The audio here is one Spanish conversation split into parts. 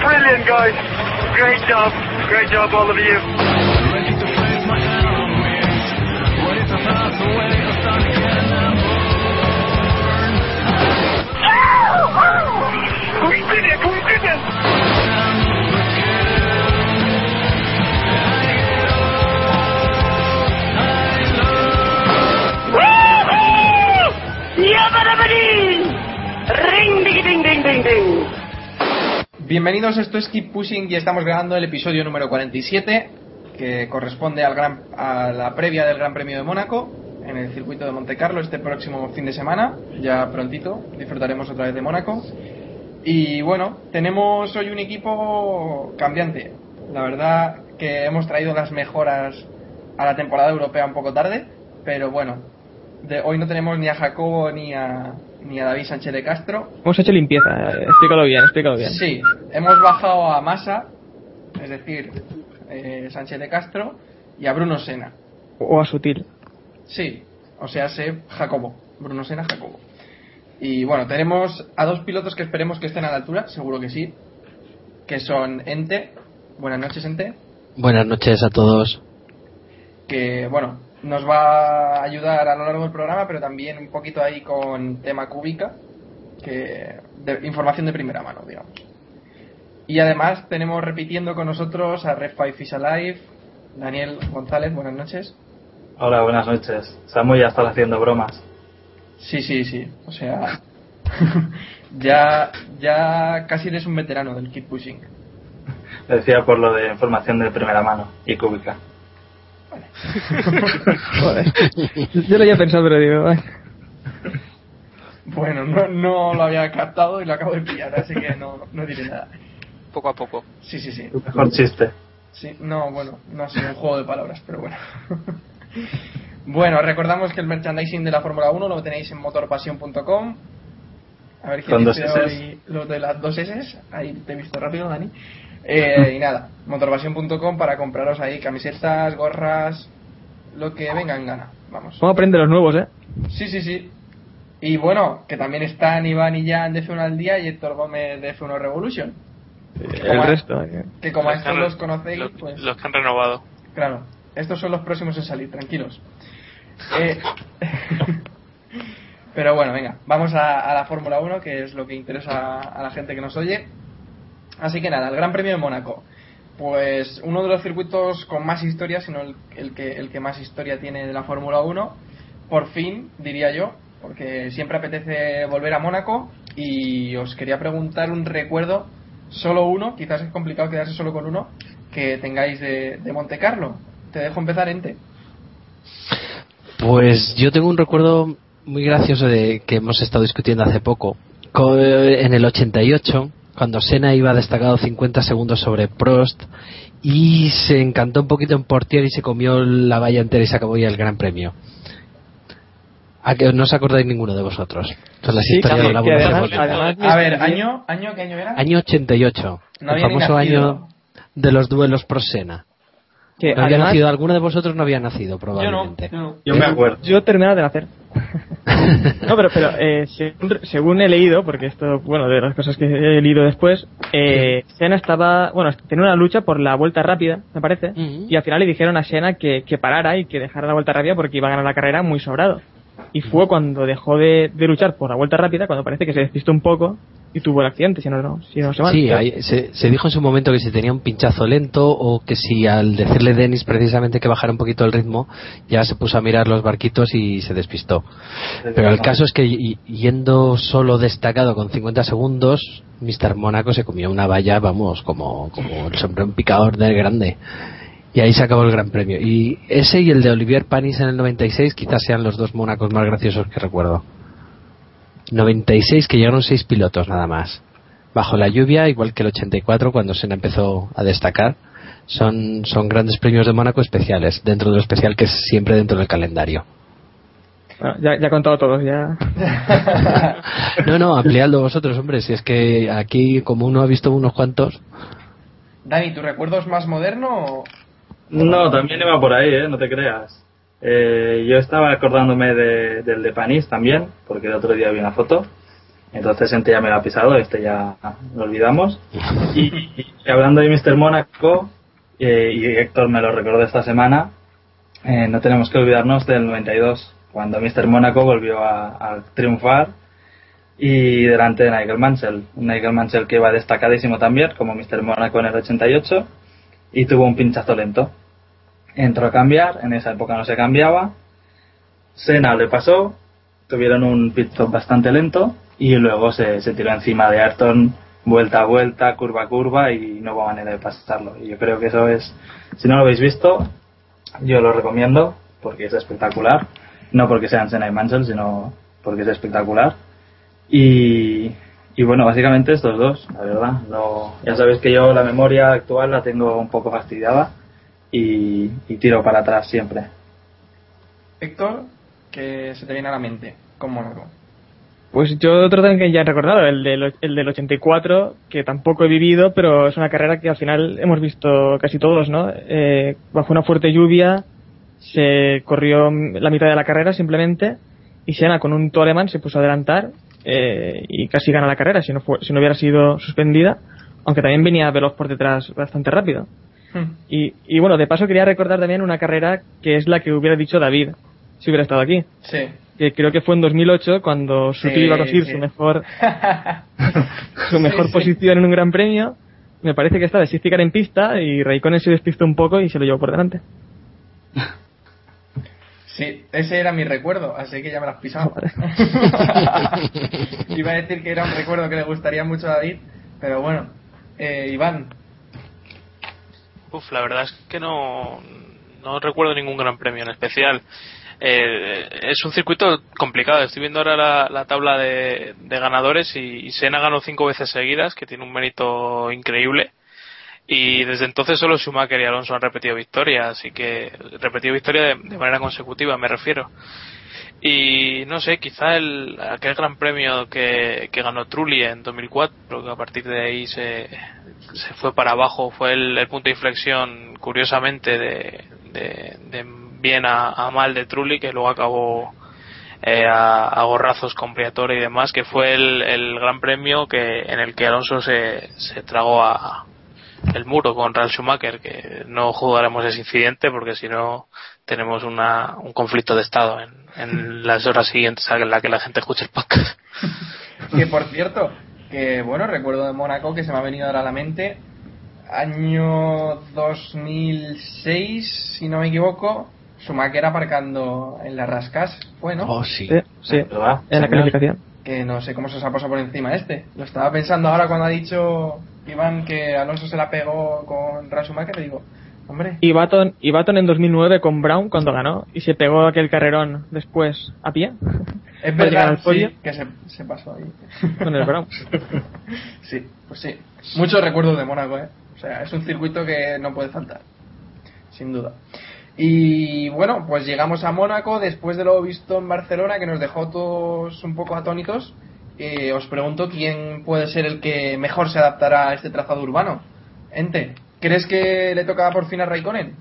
Brilliant, guys. Great job. Great job, all of you. We did it! Bienvenidos, esto es Keep Pushing y estamos grabando el episodio número 47 que corresponde al gran, a la previa del Gran Premio de Mónaco en el circuito de Monte Carlo este próximo fin de semana, ya prontito, disfrutaremos otra vez de Mónaco. Y bueno, tenemos hoy un equipo cambiante. La verdad que hemos traído las mejoras a la temporada europea un poco tarde, pero bueno, de, hoy no tenemos ni a Jacobo ni a, ni a David Sánchez de Castro, Hemos hecho limpieza, eh, explícalo bien, explícalo bien. Sí, hemos bajado a Massa, es decir, eh, Sánchez de Castro, y a Bruno Sena. O a sutil. Sí, o sea, sé Jacobo, Bruno Sena, Jacobo. Y bueno, tenemos a dos pilotos que esperemos que estén a la altura, seguro que sí, que son Ente, buenas noches Ente, Buenas noches a todos. que bueno, nos va a ayudar a lo largo del programa, pero también un poquito ahí con tema cúbica, que de información de primera mano, digamos. Y además tenemos repitiendo con nosotros a Red 5 Fish Alive, Daniel González, buenas noches. Hola, buenas noches. Samu ya está haciendo bromas. Sí, sí, sí, o sea, ya, ya casi eres un veterano del Keep Pushing. Decía por lo de información de primera mano y cúbica. Joder. Yo lo había pensado, pero digo. Bueno, no, no lo había captado y lo acabo de pillar, así que no, no diré nada. Poco a poco. Sí, sí, sí. Mejor chiste. Sí, no, bueno, no ha sido un juego de palabras, pero bueno. bueno, recordamos que el merchandising de la Fórmula 1 lo tenéis en motorpasión.com. A ver quién dice hoy lo de las dos S. Ahí te he visto rápido, Dani. Eh, y nada, motorpasión.com para compraros ahí camisetas, gorras, lo que venga en gana. Vamos. ¿Cómo aprende los nuevos, eh? Sí, sí, sí. Y bueno, que también están Iván y Jan de F1 al día y Héctor Gómez de F1 Revolution. El resto. eh. Que como a Los que estos han los conocéis, los- pues... los que han renovado. Claro, estos son los próximos en salir, tranquilos. Eh, pero bueno, venga, vamos a, a la Fórmula 1, que es lo que interesa a la gente que nos oye. Así que nada, el Gran Premio de Mónaco. Pues uno de los circuitos con más historia, sino el, el que, el que más historia tiene de la Fórmula 1. Por fin, diría yo, porque siempre apetece volver a Mónaco. Y os quería preguntar un recuerdo, solo uno, quizás es complicado quedarse solo con uno, que tengáis de, de Monte Carlo. Te dejo empezar, Ente. Pues yo tengo un recuerdo muy gracioso de que hemos estado discutiendo hace poco. Co- En el 88, cuando Senna iba destacado 50 segundos sobre Prost y se encantó un poquito en Portier y se comió la valla entera y se acabó ya el Gran Premio. ¿A que no os acordáis ninguno de vosotros? Son las Sí, historias que de la además- Fórmula. además- A ver, año, año ¿qué año era? Año 88. No el famoso año de los duelos Prost-Senna. Que No había además, nacido, alguno de vosotros no había nacido, Yo no, probablemente. yo no. Yo me acuerdo. yo terminaba de nacer. No, pero, pero eh, según, según he leído, porque esto, bueno, de las cosas que he leído después, eh, Senna estaba, bueno, tenía una lucha por la vuelta rápida, me parece, y al final le dijeron a Senna que, que parara y que dejara la vuelta rápida porque iba a ganar la carrera muy sobrado. Y fue cuando dejó de, de luchar por la vuelta rápida, cuando parece que se despistó un poco, y tuvo el accidente, si no, se. Sí, ahí se, se dijo en su momento que si tenía un pinchazo lento o que si al decirle Dennis precisamente que bajara un poquito el ritmo, ya se puso a mirar los barquitos y se despistó. Pero el caso es que yendo solo destacado con 50 segundos, Mr. Mónaco se comió una valla, vamos, como, como el sombrero picador del grande. Y ahí se acabó el Gran Premio. Y ese y el de Olivier Panis en el 96 quizás sean los dos Mónacos más graciosos que recuerdo. 96 que llegaron seis pilotos nada más. Bajo la lluvia, igual que el 84 cuando Senna empezó a destacar. Son, son grandes premios de Mónaco especiales, dentro de lo especial que es siempre dentro del calendario. Bueno, ya, ya he contado todos, ya. No, no, ampliadlo vosotros, hombre, si es que aquí como uno ha visto unos cuantos. Dani, ¿tu recuerdo es más moderno o...? No, también iba por ahí, ¿eh? no te creas. Eh, yo estaba acordándome de- del de Panis también, porque el otro día vi una foto. Entonces este ya me lo ha pisado, este ya lo olvidamos. Y, y hablando de Mr. Mónaco, eh, y Héctor me lo recordó esta semana, eh, no tenemos que olvidarnos del 92, cuando Mr. Mónaco volvió a, a triunfar y delante de Nigel Mansell. Un Nigel Mansell que iba destacadísimo también, como Mr. Mónaco en el 88, y tuvo un pinchazo lento. Entró a cambiar, en esa época no se cambiaba. Senna le pasó, tuvieron un pit stop bastante lento y luego se, se tiró encima de Ayrton vuelta a vuelta, curva a curva y no hubo manera de pasarlo. Y yo creo que eso es, si no lo habéis visto, yo lo recomiendo porque es espectacular. No porque sean Senna y Mansell, sino porque es espectacular. Y, y bueno, básicamente estos dos, la verdad. No, ya sabéis que yo la memoria actual la tengo un poco fastidiada y, y tiro para atrás siempre. Héctor, que se te viene a la mente con Mónaco. Pues yo otro también que ya he recordado, el del, el del 84, que tampoco he vivido, pero es una carrera que al final hemos visto casi todos, ¿no? Eh, bajo una fuerte lluvia se corrió la mitad de la carrera simplemente y Senna con un Toleman se puso a adelantar eh, y casi gana la carrera si no, fue, si no hubiera sido suspendida, aunque también venía veloz por detrás bastante rápido. Y, y bueno, de paso quería recordar también una carrera que es la que hubiera dicho David si hubiera estado aquí. Sí. Que creo que fue en 2008 cuando Sutil Sí, iba a conseguir sí. su mejor su mejor sí. posición en un gran premio. Me parece que estaba de safety car en pista y Raikkonen se despistó un poco y se lo llevó por delante. Sí, ese era mi recuerdo, así que ya me lo has pisado. Vale. Iba a decir que era un recuerdo que le gustaría mucho a David, pero bueno. Eh, Iván, Uf, la verdad es que no, no recuerdo ningún gran premio en especial. Eh, es un circuito complicado. Estoy viendo ahora la, la tabla de, ganadores y, y Senna ganó cinco veces seguidas, que tiene un mérito increíble. Y desde entonces solo Schumacher y Alonso han repetido victoria, así que repetido victoria de, de manera consecutiva, me refiero. Y no sé, quizá el, aquel gran premio que, que ganó Trulli en 2004, que a partir de ahí se, se fue para abajo, fue el, punto de inflexión, curiosamente, de, de, bien a, a mal de Trulli, que luego acabó eh, a, a gorrazos con Briatore y demás, que fue el, el gran premio que en el que Alonso se, se tragó a, el muro con Ralf Schumacher, que no jugaremos ese incidente porque si no tenemos una, un conflicto de estado en, en las horas siguientes a la que la gente escuche el podcast. que por cierto, que bueno, recuerdo de Mónaco que se me ha venido ahora a la mente, año 2006, si no me equivoco, Schumacher aparcando en las rascas, fue, ¿no? Oh, sí. Sí, sí, en la calificación. Que no sé cómo se os ha pasado por encima este. Lo estaba pensando ahora cuando ha dicho Iván que Alonso se la pegó con le digo, hombre, Y Baton, y Baton en 2009 con Brown cuando ganó y se pegó aquel carrerón después a pie. es verdad sí, que se, se pasó ahí. con el Brown. Sí, pues sí. Muchos recuerdos de Mónaco, ¿eh? O sea, es un circuito que no puede faltar. Sin duda. Y bueno, pues llegamos a Mónaco después de lo visto en Barcelona, que nos dejó todos un poco atónitos. Eh, os pregunto quién puede ser el que mejor se adaptará a este trazado urbano. Ente, ¿crees que le toca por fin a Raikkonen?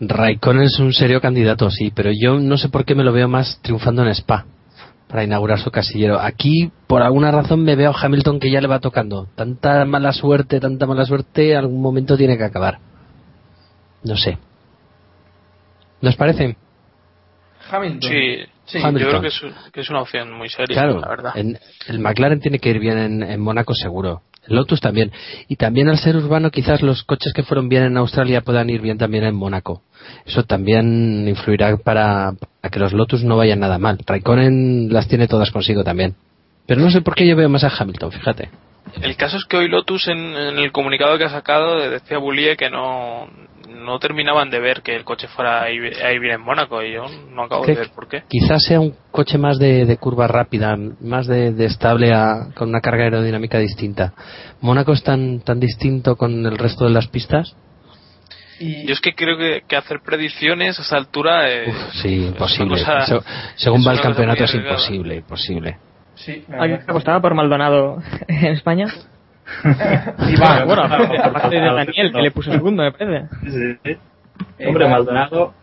Raikkonen es un serio candidato, sí, pero yo no sé por qué me lo veo más triunfando en Spa para inaugurar su casillero. Aquí, por alguna razón, me veo a Hamilton que ya le va tocando. Tanta mala suerte, tanta mala suerte, algún momento tiene que acabar. No sé. ¿Nos parece? Hamilton. Sí, Sí, yo creo que es, que es una opción muy seria, Claro, la verdad. en- el McLaren tiene que ir bien en, en Mónaco seguro. Lotus también. Y también al ser urbano, quizás los coches que fueron bien en Australia puedan ir bien también en Mónaco. Eso también influirá para, para que los Lotus no vayan nada mal. Raikkonen las tiene todas consigo también. Pero no sé por qué yo veo más a Hamilton, fíjate. El caso es que hoy Lotus en, en el comunicado que ha sacado decía Bullier que no, no terminaban de ver que el coche fuera a ir, bien en Mónaco y yo no acabo Que de ver por qué. Quizás sea un coche más de, de curva rápida, más de, de estable a- con una carga aerodinámica distinta. Mónaco es tan, tan distinto con el resto de las pistas. Y Yo es que creo que, que hacer predicciones a esa altura eh, Uf, sí, es imposible. cosa- Se- según va el campeonato es imposible, imposible. Sí, la ¿Alguien que apostaba por Maldonado en España? Y va, bueno, aparte, de Daniel, que le puso segundo, me parece. Sí, sí. Eh, Hombre, Maldonado,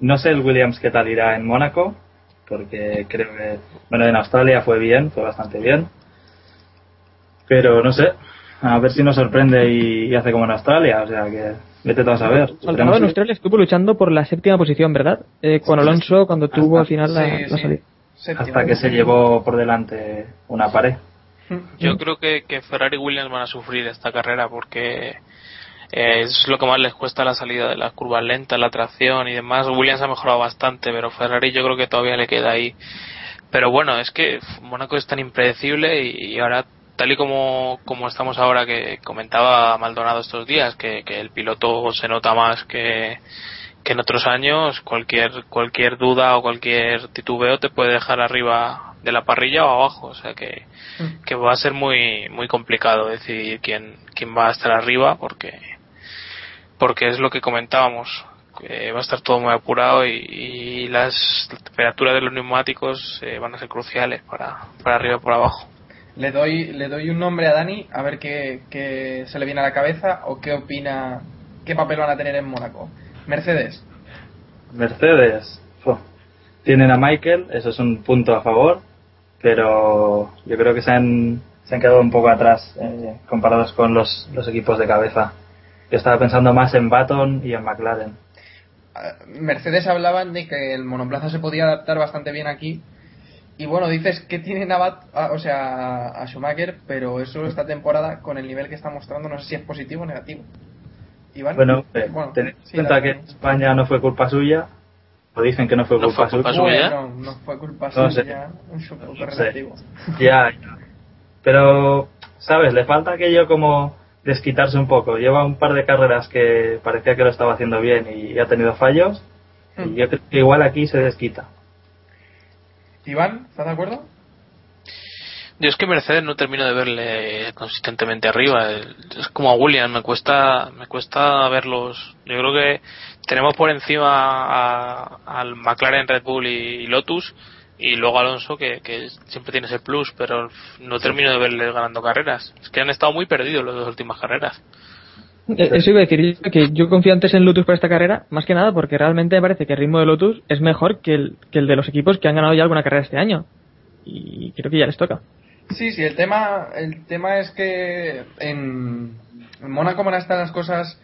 no sé el Williams qué tal irá en Mónaco, porque creo que, bueno, en Australia fue bien, fue bastante bien. Pero no sé, a ver si nos sorprende y, y hace como en Australia, o sea que vete tú a saber. Maldonado en Australia estuvo luchando por la séptima posición, ¿verdad? Eh, con Alonso cuando tuvo al final la, Sí, la sí. salida. Hasta que se llevó por delante una pared. Yo creo que, que Ferrari y Williams van a sufrir esta carrera porque eh, es lo que más les cuesta la salida de las curvas lentas, la tracción y demás. Williams ha mejorado bastante, pero Ferrari yo creo que todavía le queda ahí. Pero bueno, es que Mónaco es tan impredecible y, y ahora, tal y como, como estamos ahora, que comentaba Maldonado estos días, que, que el piloto se nota más que, que en otros años, cualquier, cualquier duda o cualquier titubeo te puede dejar arriba de la parrilla o abajo. O sea que, que va a ser muy muy complicado decidir quién quién va a estar arriba porque porque es lo que comentábamos que va a estar todo muy apurado y, y las temperaturas de los neumáticos eh, van a ser cruciales para para arriba y por abajo Le doy, le doy un nombre a Dani a ver qué, qué se le viene a la cabeza o qué opina, qué papel van a tener en Mónaco. Mercedes. Mercedes, tienen a Michael, eso es un punto a favor, pero yo creo que se han, se han quedado un poco atrás eh, comparados con los, los equipos de cabeza. Yo estaba pensando más en Baton y en McLaren. Ah, Mercedes hablaban de que el monoplaza se podía adaptar bastante bien aquí. Y bueno, dices que tienen a, Bat- a- o sea, a Schumacher, pero eso esta temporada, con el nivel que está mostrando, no sé si es positivo o negativo. Iván. Bueno, eh, tened en sí, cuenta la- que en España no fue culpa suya, o dicen que no fue No culpa, fue culpa suya. suya. Bueno, no fue culpa No sé. suya, un poco No sé. relativo. Ya, ya. Pero, ¿sabes? Le falta aquello como desquitarse un poco. Lleva un par de carreras que parecía que lo estaba haciendo bien y ha tenido fallos. Y yo creo que igual aquí se desquita. Iván, ¿estás de acuerdo? Yo es que Mercedes no termino de verle consistentemente arriba es como a Williams me cuesta me cuesta verlos yo creo que tenemos por encima al McLaren Red Bull y, Lotus y luego Alonso que, siempre tiene ese plus pero no termino de verles ganando carreras es que han estado muy perdidos las dos últimas carreras Eh, Eso iba a decir, que yo confío antes en Lotus para esta carrera, más que nada porque realmente me parece que el ritmo de Lotus es mejor que el de los equipos que han ganado ya alguna carrera este año. Y creo que ya les toca. Sí, sí, el tema, el tema es que en, en Mónaco van a estar las cosas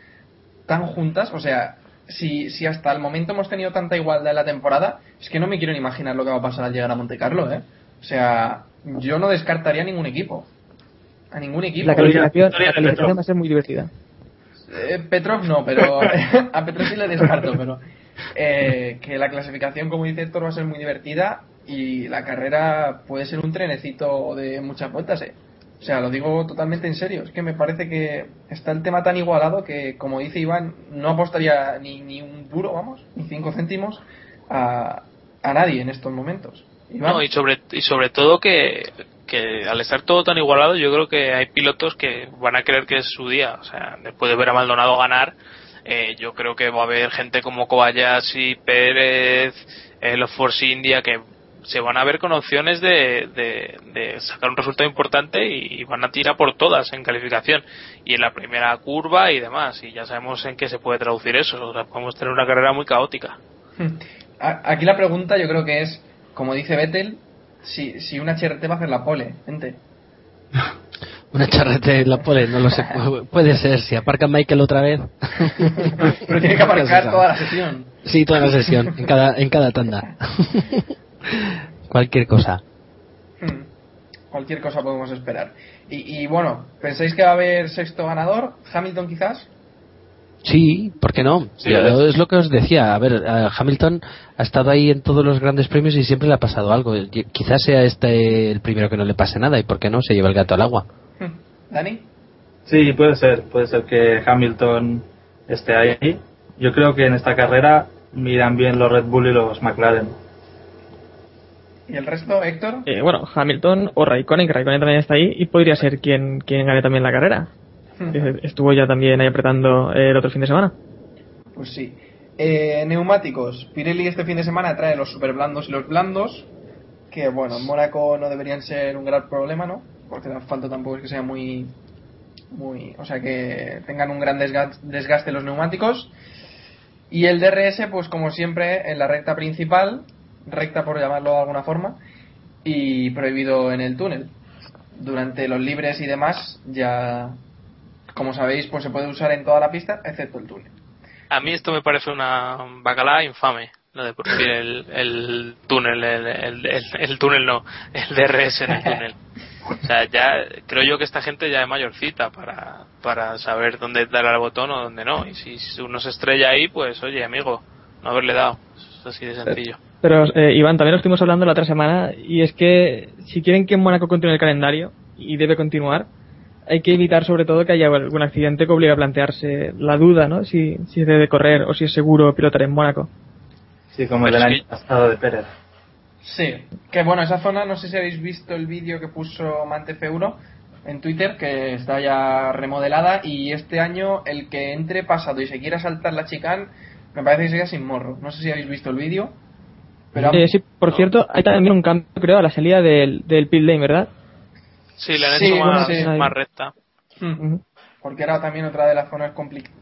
tan juntas, o sea, si, si hasta el momento hemos tenido tanta igualdad en la temporada, es que no me quiero ni imaginar lo que va a pasar al llegar a Monte Carlo, ¿eh? O sea, yo no descartaría a ningún equipo. A ningún equipo. La calificación, la calificación va a ser muy divertida. Eh, Petrov no, pero a Petrov sí le descarto, pero eh, que la clasificación, como dice Héctor, va a ser muy divertida y la carrera puede ser un trenecito de muchas vueltas. eh. O sea, lo digo totalmente en serio. Es que me parece que está el tema tan igualado que, como dice Iván, no apostaría ni, ni un duro, vamos, ni cinco céntimos a, a nadie en estos momentos. No, y sobre, y sobre todo que, que al estar todo tan igualado, yo creo que hay pilotos que van a creer que es su día. O sea, después de ver a Maldonado ganar, eh, yo creo que va a haber gente como Kobayashi, Pérez, eh, los Force India, que se van a ver con opciones de, de, de sacar un resultado importante y van a tirar por todas en calificación y en la primera curva y demás. Y ya sabemos en qué se puede traducir eso. O sea, podemos tener una carrera muy caótica. A- Aquí la pregunta yo creo que es, como dice Vettel, si, si una HRT va a hacer la pole, gente. Una charrete en la pole, no lo sé. Pu- Puede ser, si aparca Michael otra vez. Pero tiene que aparcar toda la sesión. Sí, toda la sesión, en cada, en cada tanda. Cualquier cosa. Hmm. Cualquier cosa podemos esperar. Y, y bueno, ¿pensáis que va a haber sexto ganador? ¿Hamilton quizás? Sí, ¿por qué no? Sí, Yo- es- lo que os decía. A ver, eh, Hamilton ha estado ahí en todos los grandes premios y siempre le ha pasado algo. Y- Quizás sea este el primero que no le pase nada y ¿por qué no? Se lleva el gato al agua. Hmm. ¿Dani? Sí, puede ser. Puede ser que Hamilton esté ahí. Yo creo que en esta carrera miran bien los Red Bull y los McLaren. ¿Y el resto, Héctor? Eh, bueno, Hamilton o Raikkonen, que Raikkonen también está ahí y podría ser quien, quien gane también la carrera. Estuvo ya también ahí apretando el otro fin de semana. Pues sí. Eh, neumáticos. Pirelli este fin de semana trae los super blandos y los blandos. Que bueno, en Mónaco no deberían ser un gran problema, ¿no? Porque el asfalto tampoco es que sea muy. muy o sea, que tengan un gran desga- desgaste los neumáticos. Y el DRS, pues como siempre, en la recta principal, recta por llamarlo de alguna forma, y prohibido en el túnel. Durante los libres y demás, ya, como sabéis, pues se puede usar en toda la pista, excepto el túnel. A mí esto me parece una bacalá infame, lo de prohibir el, el túnel, el, el, el- el túnel no, el DRS en el túnel. O sea, ya creo yo que esta gente ya es mayorcita para, para saber dónde darle al botón o dónde no. Y si uno se estrella ahí, pues oye, amigo, no haberle dado. Es así de sencillo. Pero, eh, Iván, también lo estuvimos hablando la otra semana y es que si quieren que Mónaco continúe el calendario, y debe continuar, hay que evitar sobre todo que haya algún accidente que obligue a plantearse la duda, ¿no? Si, si debe correr o si es seguro pilotar en Mónaco. Sí, como el Pero del es año que- pasado de Pérez. Sí, que bueno, esa zona, no sé si habéis visto el vídeo que puso Mante F1 en Twitter, que está ya remodelada y este año el que entre pasado y se quiera saltar la chicane, me parece que sería sin morro. No sé si habéis visto el vídeo, pero Eh, sí, por cierto, hay también un cambio, creo, a la salida del, del pit lane, ¿verdad? Sí, le han Sí, hecho más, sí. más recta. Hmm. porque era también otra de las zonas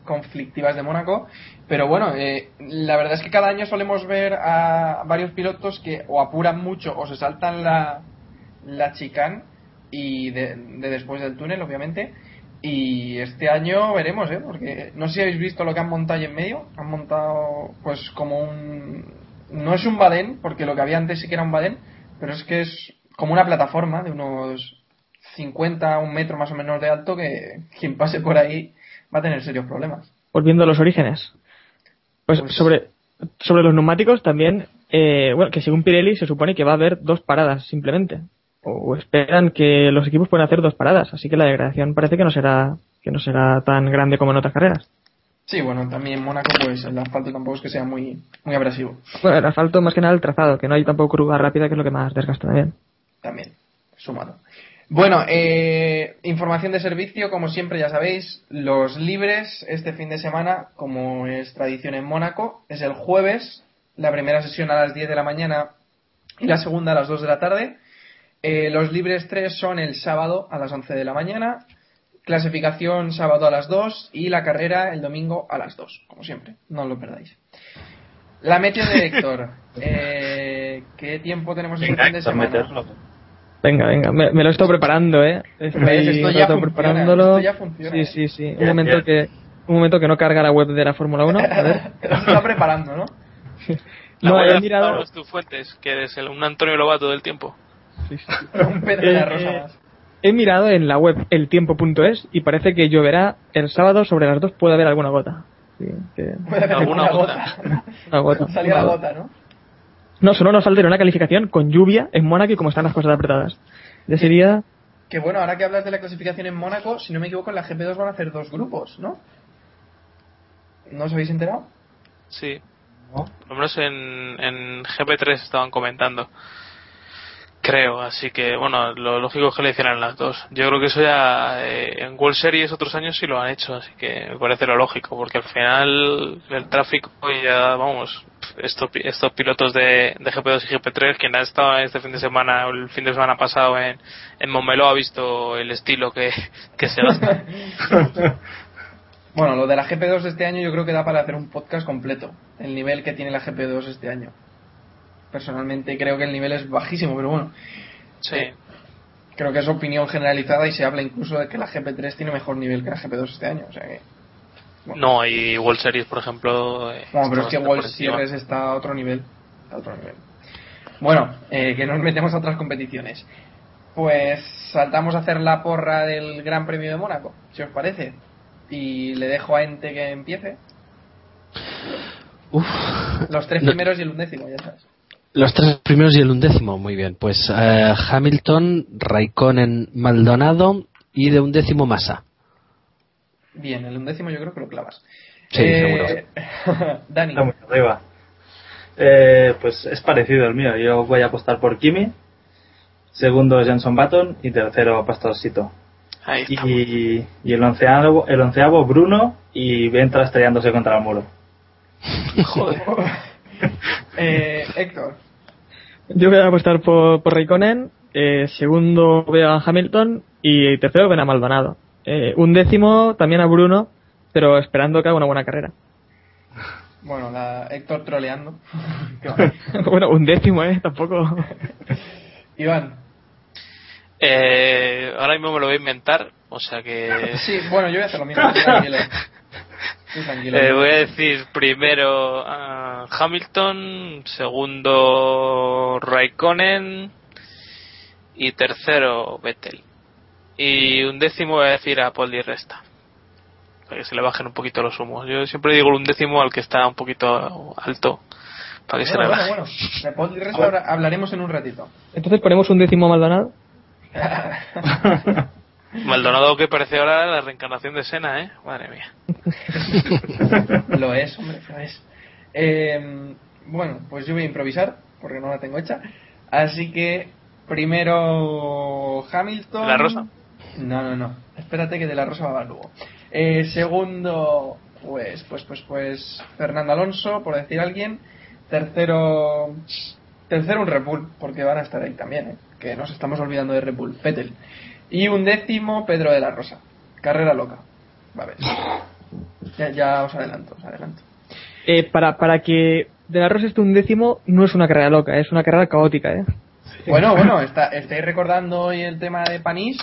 conflictivas de Mónaco. Pero bueno, eh, la verdad es que cada año solemos ver a varios pilotos que o apuran mucho o se saltan la, la chicane y de, de después del túnel, obviamente. Y este año veremos, ¿eh? Porque no sé si habéis visto lo que han montado ahí en medio. Han montado, pues, como un. No es un badén, porque lo que había antes sí que era un badén, pero es que es como una plataforma de unos 50, un metro más o menos de alto, que quien pase por ahí va a tener serios problemas. Volviendo a los orígenes. Pues, Pues- sobre, sobre los neumáticos también, eh, bueno, que según Pirelli se supone que va a haber dos paradas simplemente. O esperan que los equipos puedan hacer dos paradas, así que la degradación parece que no será que no será tan grande como en otras carreras. Sí, bueno, también en Mónaco, pues el asfalto tampoco es que sea muy, muy abrasivo. Bueno, el asfalto más que nada el trazado, que no hay tampoco curva rápida, que es lo que más desgasta también. También, sumado. Bueno, eh, información de servicio, como siempre ya sabéis, los libres este fin de semana, como es tradición en Mónaco, es el jueves, la primera sesión a las 10 de la mañana y la segunda a las 2 de la tarde. Eh, los libres 3 son el sábado a las 11 de la mañana, clasificación sábado a las 2 y la carrera el domingo a las 2, como siempre, no os lo perdáis. La meteo de Héctor, eh, ¿qué tiempo tenemos este Venga, fin de semana? meterlo. Venga, venga, me, me lo he estado preparando, ¿eh? Estoy ¿Ves? Esto ya funciona, preparándolo. esto ya funciona, sí, ¿eh? sí, sí. Un momento que un momento que no carga la web de la Fórmula 1. A ver. Lo está preparando, ¿no? La No, he mirado. tus fuentes, que eres el- un Antonio Lobato del tiempo. Sí, sí. Un Pedro de la Rosa Eh, más. He mirado en la web eltiempo.es y parece que lloverá el sábado sobre las 2 puede haber alguna gota. Sí, que- Puede haber alguna una gota. una gota. Salía la gota, ¿no? No, solo nos faltaría una calificación con lluvia en Mónaco y como están las cosas apretadas. Ya sería Que bueno, ahora que hablas de la clasificación en Mónaco, si no me equivoco, en la GP2 van a hacer dos grupos, ¿no? ¿No os habéis enterado? Sí. Por lo menos en, en GP3 estaban comentando. Creo, así que bueno, lo lógico es que le hicieran las dos. Yo creo que eso ya eh, en World Series otros años sí lo han hecho, así que me parece lo lógico, porque al final el tráfico y ya, vamos, estos, estos pilotos de, de GP2 y GP3, quien ha estado este fin de semana o el fin de semana pasado en, en Montmeló ha visto el estilo que, que se gasta. Bueno, lo de la GP2 este año yo creo que da para hacer un podcast completo. El nivel que tiene la GP2 este año. Personalmente creo que el nivel es bajísimo, pero bueno, Sí. creo que es opinión generalizada y se habla incluso de que la GP3 tiene mejor nivel que la GP2 este año. O sea que, No, y World Series, por ejemplo. eh, bueno, pero es que World. Series está a otro nivel. A otro nivel. Bueno, eh, que nos metemos a otras competiciones. Pues saltamos a hacer la porra del Gran Premio de Mónaco, si os parece. Y le dejo a Ente que empiece. Uf. Los tres No. primeros y el undécimo, ya sabes. Los tres primeros y el undécimo, muy bien. Pues eh, Hamilton, Raikkonen, Maldonado y de undécimo Massa. Bien, el undécimo yo creo que lo clavas. Sí, Eh, Dani, Está muy arriba. Eh, pues es parecido el mío. Yo voy a apostar por Kimi. Segundo Jenson Button y tercero Pastorcito. Ahí está. Y, y el onceavo, el onceavo Bruno y Ventra estrellándose contra el muro. Joder. eh, Héctor, Yo voy a apostar por, por Raikkonen, eh, segundo veo a Hamilton y tercero ven a Maldonado. Eh, un décimo también a Bruno, pero esperando que haga una buena carrera. bueno, la Héctor troleando. Bueno, un décimo, ¿eh? Tampoco. Iván, Eh, ahora mismo me lo voy a inventar, o sea que. sí, bueno, yo voy a hacer lo mismo. estoy Tranquilo. Estoy tranquilo. Eh, voy a decir primero ah, Hamilton, segundo Raikkonen y tercero Vettel. Y un décimo voy a decir a Paul Di Resta. Para que se le bajen un poquito los humos. Yo siempre digo un décimo al que está un poquito alto. Para que se le bueno, baje. bueno. De Paul Di Resta ahora hablaremos en un ratito. Entonces ponemos un décimo a Maldonado. Maldonado que parece ahora la reencarnación de Sena, ¿eh? Madre mía. Lo es, hombre, lo es. Eh, bueno, pues yo voy a improvisar, porque no la tengo hecha. Así que, primero Hamilton. ¿De la Rosa? No, no, no. Espérate que de la Rosa va a luego. Eh, segundo, pues, pues, pues, pues, Fernando Alonso, por decir alguien. Tercero, tercero un Red Bull, porque van a estar ahí también, ¿eh? que nos estamos olvidando de Red Bull, Vettel. Y un décimo, Pedro de la Rosa. Carrera loca. Va a ver. Ya, ya os adelanto, os adelanto. Eh, para, para que De la Rosa esté un décimo, no es una carrera loca, es una carrera caótica, ¿eh? Bueno, bueno, está, estáis recordando hoy el tema de Panís,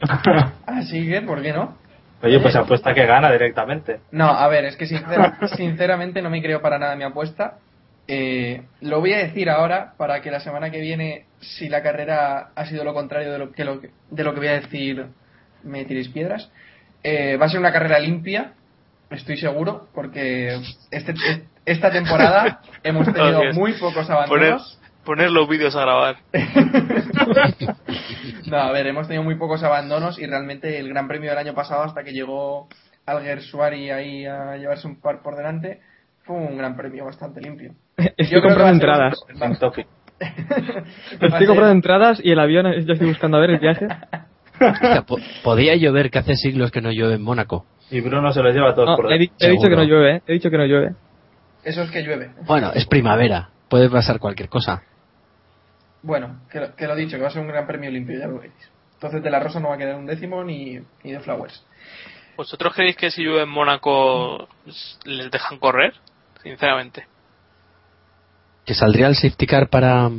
así que, ¿por qué no? Oye, pues apuesta que gana directamente. No, a ver, es que sincera- sinceramente no me creo para nada mi apuesta. Eh, lo voy a decir ahora para que la semana que viene, si la carrera ha sido lo contrario de lo que, lo que- de lo que voy a decir, me tiréis piedras. Eh, va a ser una carrera limpia, estoy seguro, porque este, esta temporada hemos tenido muy pocos abandonos. poner los vídeos a grabar. No, a ver, hemos tenido muy pocos abandonos y realmente el Gran Premio del año pasado, hasta que llegó Alguer Suari ahí a llevarse un par por delante, fue un Gran Premio bastante limpio. Estoy comprando entradas. Estoy comprando entradas y el avión, yo estoy buscando a ver el viaje. Hostia, po- podía llover que hace siglos que no llueve en Mónaco. Y Bruno se los lleva a todos No, por he, di- he dicho que no llueve, ¿eh? He dicho que no llueve. Eso es que llueve. Bueno, es primavera, puede pasar cualquier cosa. Bueno, que lo, que lo dicho, que va a ser un Gran Premio limpio, ya lo veis. Entonces de la Rosa no va a quedar un décimo ni, ni de Flowers. ¿Vosotros creéis que si llueve en Mónaco les dejan correr? Sinceramente. Que saldría el safety car para,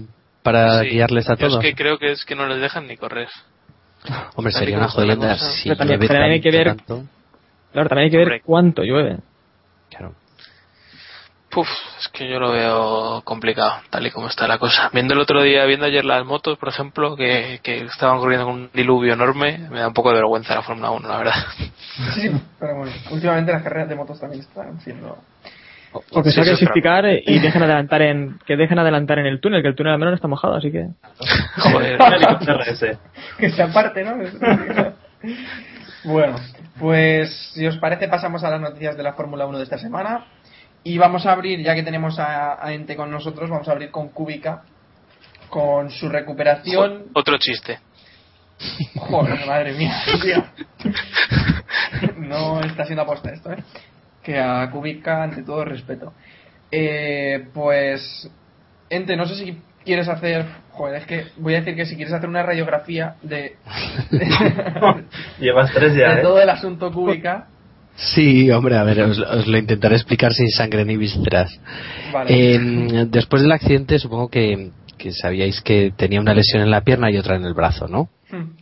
para Sí. guiarles a Yo todos. Es que creo que es que no les dejan ni correr. Hombre, sería una cosa. si Pero también- hay que tanto, ver- tanto. Claro, también hay que ver cuánto llueve. Claro. Puf, es que yo lo veo complicado, tal y como está la cosa. Viendo el otro día, viendo ayer las motos, por ejemplo, que, que estaban corriendo con un diluvio enorme, me da un poco de vergüenza la Fórmula 1, la verdad. Sí, pero bueno, últimamente las carreras de motos también están siendo... O que Sí, eh, y dejen adelantar en, que dejen adelantar en el túnel, que el túnel al menos no está mojado, así que. Joder. Ese. que se aparte, ¿no? bueno, pues si os parece pasamos a las noticias de la Fórmula 1 de esta semana y vamos a abrir, ya que tenemos a, a Ente con nosotros, vamos a abrir con Cúbica, con su recuperación. Otro chiste. Joder, madre mía, tío. No está siendo aposta esto, ¿eh? Que a Kubica, ante todo, respeto. Eh, pues, Ente, no sé si quieres hacer. Joder, es que voy a decir que si quieres hacer una radiografía de. Llevas tres ya, de ¿eh? todo el asunto Kubica. Sí, hombre, a ver, os, os lo intentaré explicar sin sangre ni vísceras. Vale. Eh, después del accidente, supongo que, que sabíais que tenía una lesión en la pierna y otra en el brazo, ¿no? Hmm.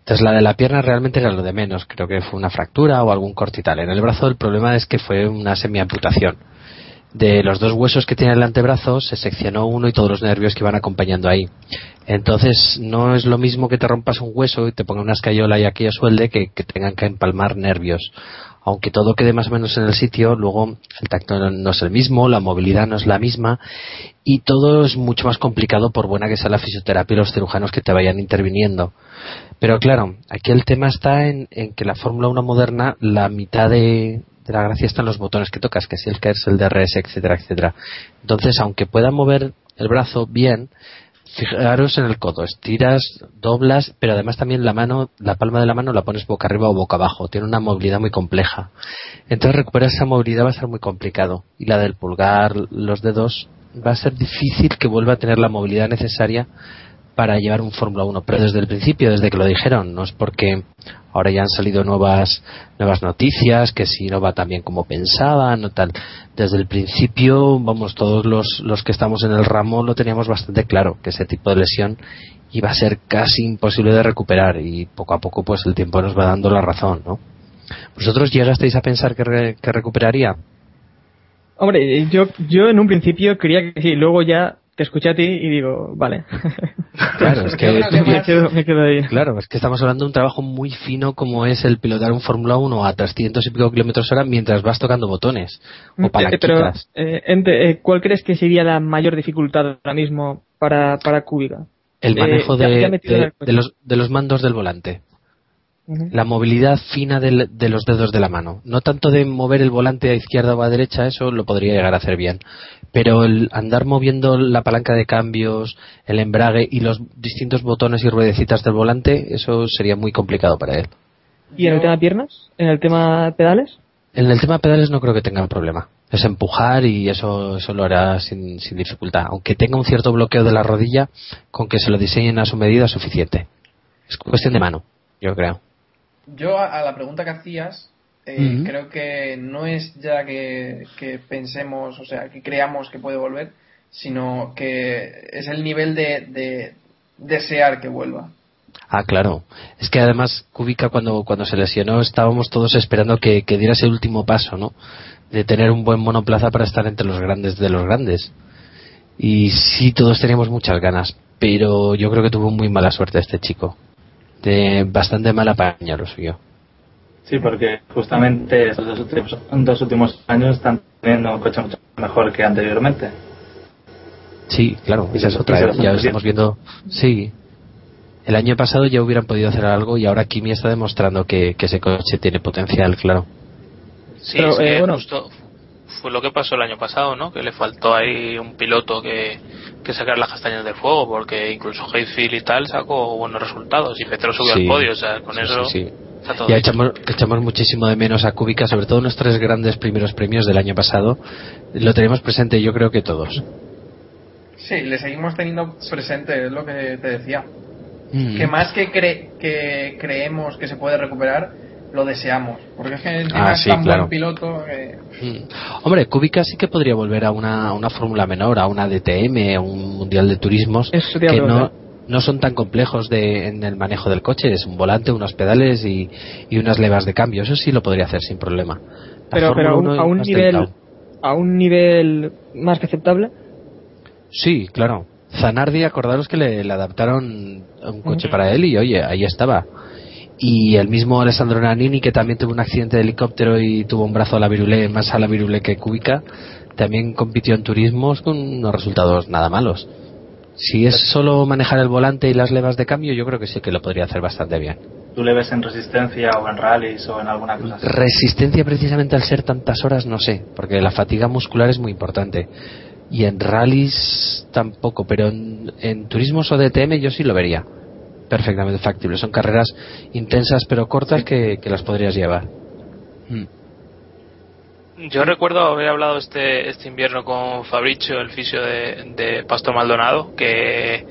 Entonces la de la pierna realmente era lo de menos, creo que fue una fractura o algún corte y tal. En el brazo el problema es que fue una semiamputación. de los dos huesos que tiene el antebrazo se seccionó uno y todos los nervios que iban acompañando ahí. Entonces no es lo mismo que te rompas un hueso y te pongan una escayola y aquello suelde que, que tengan que empalmar nervios. Aunque todo quede más o menos en el sitio, luego el tacto no es el mismo, la movilidad no es la misma y todo es mucho más complicado por buena que sea la fisioterapia y los cirujanos que te vayan interviniendo. Pero claro, aquí el tema está en, en que la Fórmula 1 moderna, la mitad de, de la gracia está en los botones que tocas, que es el KERS, el DRS, etcétera, etcétera. Entonces, aunque pueda mover el brazo bien, fijaros en el codo, estiras, doblas, pero además también la mano, la palma de la mano la pones boca arriba o boca abajo, tiene una movilidad muy compleja. Entonces recuperar esa movilidad va a ser muy complicado. Y la del pulgar, los dedos, va a ser difícil que vuelva a tener la movilidad necesaria para llevar un Fórmula 1. Pero desde el principio, desde que lo dijeron, no es porque ahora ya han salido nuevas nuevas noticias, que si no va tan bien como pensaban o tal. Desde el principio, vamos, todos los, los que estamos en el ramo lo teníamos bastante claro, que ese tipo de lesión iba a ser casi imposible de recuperar y poco a poco pues el tiempo nos va dando la razón, ¿no? ¿Vosotros llegasteis a pensar que, re- que recuperaría? Hombre, yo, yo en un principio creía que sí, luego ya te escuché a ti y digo, vale. Claro, es que me, quedo, me quedo ahí. Claro, es que estamos hablando de un trabajo muy fino como es el pilotar un Fórmula 1 a 300 y pico kilómetros hora mientras vas tocando botones o Eh, Pero, palanquitas. eh, Ente, eh, ¿cuál crees que sería la mayor dificultad ahora mismo para, para Kubica? el eh, manejo de, los, de los mandos del volante. La movilidad fina de los dedos de la mano. No tanto de mover el volante a izquierda o a derecha, eso lo podría llegar a hacer bien. Pero el andar moviendo la palanca de cambios, el embrague y los distintos botones y ruedecitas del volante, eso sería muy complicado para él. ¿Y en el tema piernas? ¿En el tema pedales? En el tema pedales no creo que tenga problema. Es empujar y eso, eso lo hará sin, sin dificultad. Aunque tenga un cierto bloqueo de la rodilla, con que se lo diseñen a su medida es suficiente. Es cuestión de mano, yo creo. Yo a, a la pregunta que hacías, eh, creo que no es ya que, que pensemos, o sea, que creamos que puede volver, sino que es el nivel de, de desear que vuelva. Ah, claro. Es que además Kubica cuando, cuando se lesionó estábamos todos esperando que, que diera ese último paso, ¿no? De tener un buen monoplaza para estar entre los grandes de los grandes. Y sí, todos teníamos muchas ganas, pero yo creo que tuvo muy mala suerte este chico. De bastante mala paña lo suyo. Sí, porque justamente estos dos últimos, dos últimos años están teniendo un coche mucho mejor que anteriormente. Sí, claro, Y esa es otra. ¿eh? lo Ya estamos viendo. Sí. El año pasado ya hubieran podido hacer algo y ahora Kimi está demostrando que, que ese coche tiene potencial, claro. Sí, Pero, es que eh, bueno. justo fue lo que pasó el año pasado, ¿no? Que le faltó ahí un piloto que, que sacar las castañas del fuego, porque incluso Hayfield y tal sacó buenos resultados y Petro subió Sí. al podio, o sea, con Sí, eso sí, Ya echamos, echamos muchísimo de menos a Kubica, sobre todo en los tres grandes primeros premios del año pasado. Lo tenemos presente, yo creo que todos. Sí, le seguimos teniendo presente, es lo que te decía. Mm. Que más que, cre- que creemos que se puede recuperar, lo deseamos. Porque es que Ah, es sí, tan claro. buen piloto que... Mm. Hombre, Kubica sí que podría volver a una, una fórmula menor, a una DTM, a un mundial de turismos, Eso que no. No son tan complejos de, en el manejo del coche. Es un volante, unos pedales y, y unas levas de cambio. Eso sí lo podría hacer sin problema. La Pero, pero a un, Fórmula 1 a un nivel delicado. a un nivel más que aceptable. Sí, claro. Zanardi, acordaros que le, le adaptaron un coche para él y oye, ahí estaba. Y el mismo Alessandro Nannini, que también tuvo un accidente de helicóptero y tuvo un brazo a la virulé, más a la virulé que Kubica, también compitió en turismos con unos resultados nada malos. Si es solo manejar el volante y las levas de cambio, yo creo que sí que lo podría hacer bastante bien. ¿Tú le ves en resistencia o en rallies o en alguna cosa así? Resistencia precisamente al ser tantas horas, no sé, porque la fatiga muscular es muy importante. Y en rallies tampoco, pero en, en turismos o DTM yo sí lo vería. Perfectamente factible. Son carreras intensas pero cortas que, que las podrías llevar. Mm. Yo recuerdo haber hablado este, este invierno con Fabricio, el fisio de, de Pastor Maldonado, que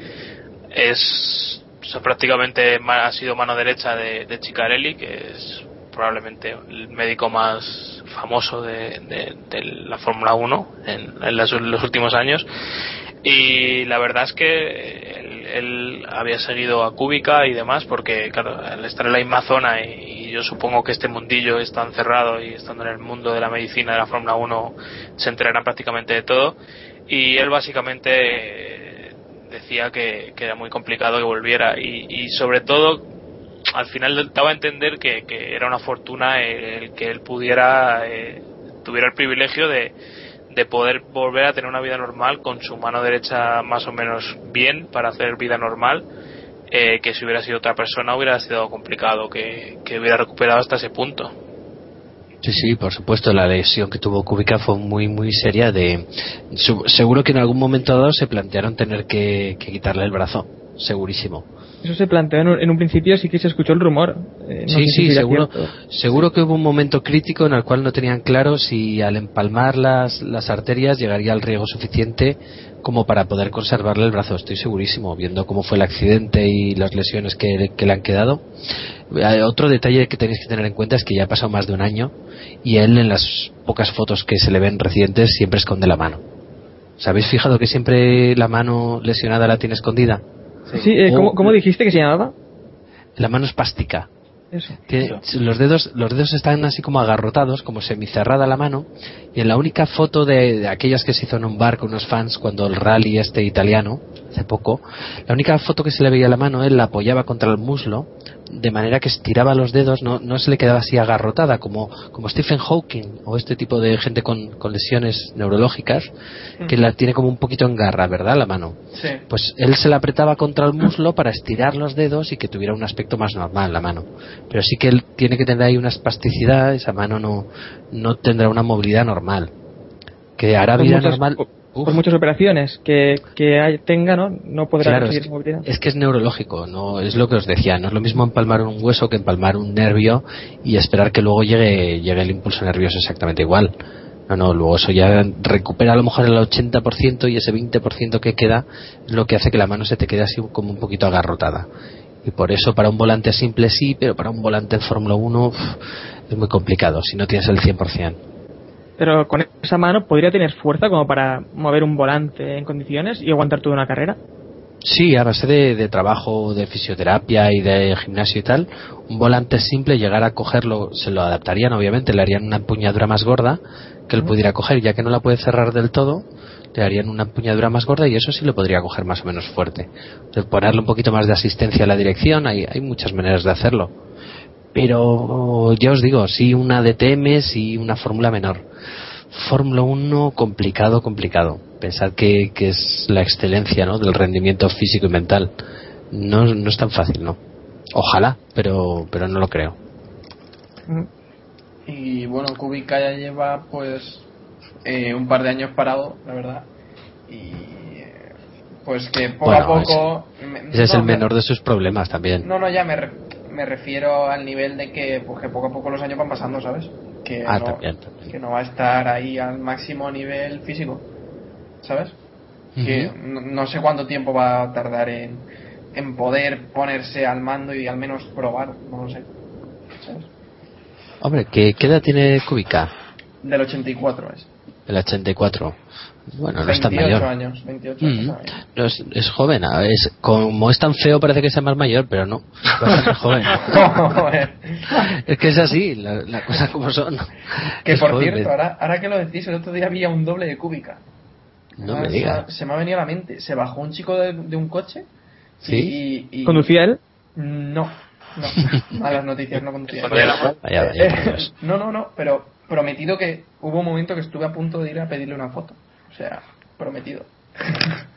es o sea, prácticamente ha sido mano derecha de, de Chicarelli, que es probablemente el médico más famoso de, la Fórmula 1 en, los últimos años. Y la verdad es que él había seguido a Kubica y demás, porque claro, al estar en la misma zona y, yo supongo que este mundillo es tan cerrado y estando en el mundo de la medicina de la Fórmula 1 se enterarán prácticamente de todo y él básicamente eh, decía que, era muy complicado que volviera y sobre todo al final daba a entender que, que era una fortuna el que él pudiera eh, tuviera el privilegio de, de poder volver a tener una vida normal con su mano derecha más o menos bien para hacer vida normal eh, que si hubiera sido otra persona hubiera sido complicado que, que hubiera recuperado hasta ese punto Sí, sí, por supuesto, la lesión que tuvo Kubica fue muy, muy seria. De, seguro que en algún momento dado se plantearon tener que quitarle el brazo, segurísimo. Eso se planteó en un, en un principio, sí que se escuchó el rumor. Eh, no sí, si sí, será seguro, seguro que hubo un momento crítico en el cual no tenían claro si al empalmar las, las arterias llegaría al riego suficiente como para poder conservarle el brazo. Estoy segurísimo, viendo cómo fue el accidente y las lesiones que, que le han quedado. Eh, Otro detalle que tenéis que tener en cuenta es que ya ha pasado más de un año y él en las pocas fotos que se le ven recientes siempre esconde la mano. ¿Os habéis fijado que siempre la mano lesionada la tiene escondida? Sí, eh, ¿cómo, O- cómo dijiste que se llamaba? La mano espástica. Eso. Tiene- los dedos los dedos están así como agarrotados como semicerrada la mano y en la única foto de, de aquellas que se hizo en un bar con unos fans cuando el rally este italiano hace poco la única foto que se le veía a la mano él la apoyaba contra el muslo de manera que estiraba los dedos no, no se le quedaba así agarrotada como, como Stephen Hawking o este tipo de gente con, con lesiones neurológicas que la tiene como un poquito en garra verdad la mano Sí. pues él se la apretaba contra el muslo para estirar los dedos y que tuviera un aspecto más normal la mano. Pero sí que él tiene que tener ahí una espasticidad, esa mano no, no tendrá una movilidad normal. Que hará Por vida muchas- normal. Uf, Por muchas operaciones que, que hay- tenga, ¿no? No podrá claro, es, conseguir movilidad. es que es neurológico, no es lo que os decía, no es lo mismo empalmar un hueso que empalmar un nervio y esperar que luego llegue, llegue el impulso nervioso exactamente igual. No, no, luego eso ya recupera a lo mejor el 80% y ese 20% que queda es lo que hace que la mano se te quede así como un poquito agarrotada. Y por eso para un volante simple sí, pero para un volante en Fórmula 1 uf, es muy complicado si no tienes el 100%. Pero con esa mano podría tener fuerza como para mover un volante en condiciones y aguantar toda una carrera. Sí, a base de, de trabajo de fisioterapia y de gimnasio y tal, un volante simple, llegar a cogerlo, se lo adaptarían obviamente, le harían una empuñadura más gorda que él pudiera coger, ya que no la puede cerrar del todo, le harían una empuñadura más gorda y eso sí lo podría coger más o menos fuerte. Ponerle un poquito más de asistencia a la dirección, hay, hay muchas maneras de hacerlo. Pero ya os digo, sí una DTM, sí una fórmula menor. Fórmula 1 complicado, complicado. Pensad que, que es la excelencia ¿no? del rendimiento físico y mental. No, no es tan fácil, ¿no? Ojalá, pero, pero no lo creo. Y bueno, Kubica ya lleva pues eh, un par de años parado, la verdad. Y eh, pues que poco Bueno, a poco... me- Ese es el me- menor de sus problemas también. No, no, ya me, me refiero al nivel de que, pues, que poco a poco los años van pasando, ¿sabes? Que, Ah, no, también, también. que no va a estar ahí al máximo nivel físico, ¿sabes? Que no, no sé cuánto tiempo va a tardar en, en poder ponerse al mando y al menos probar, no lo sé. ¿sabes? Hombre, ¿qué, qué edad tiene Kubica? Del 84 es. El 84. Bueno, no es tan 28 mayor. años, 28 Mm. años. No, es, es joven. Es, como es tan feo parece que sea más mayor, pero no. Bastante joven. Es que es así, la, la cosa como son. que Es por joven, cierto, ahora, ahora que lo decís, el otro día había un doble de cúbica. No Ah, me se digas. Se me ha venido a la mente. Se bajó un chico de, de un coche. ¿Sí? Y, y- ¿Conducía él? No, no. Malas noticias, no conducía. No, no, no, pero prometido que hubo un momento que estuve a punto de ir a pedirle una foto. O sea, prometido.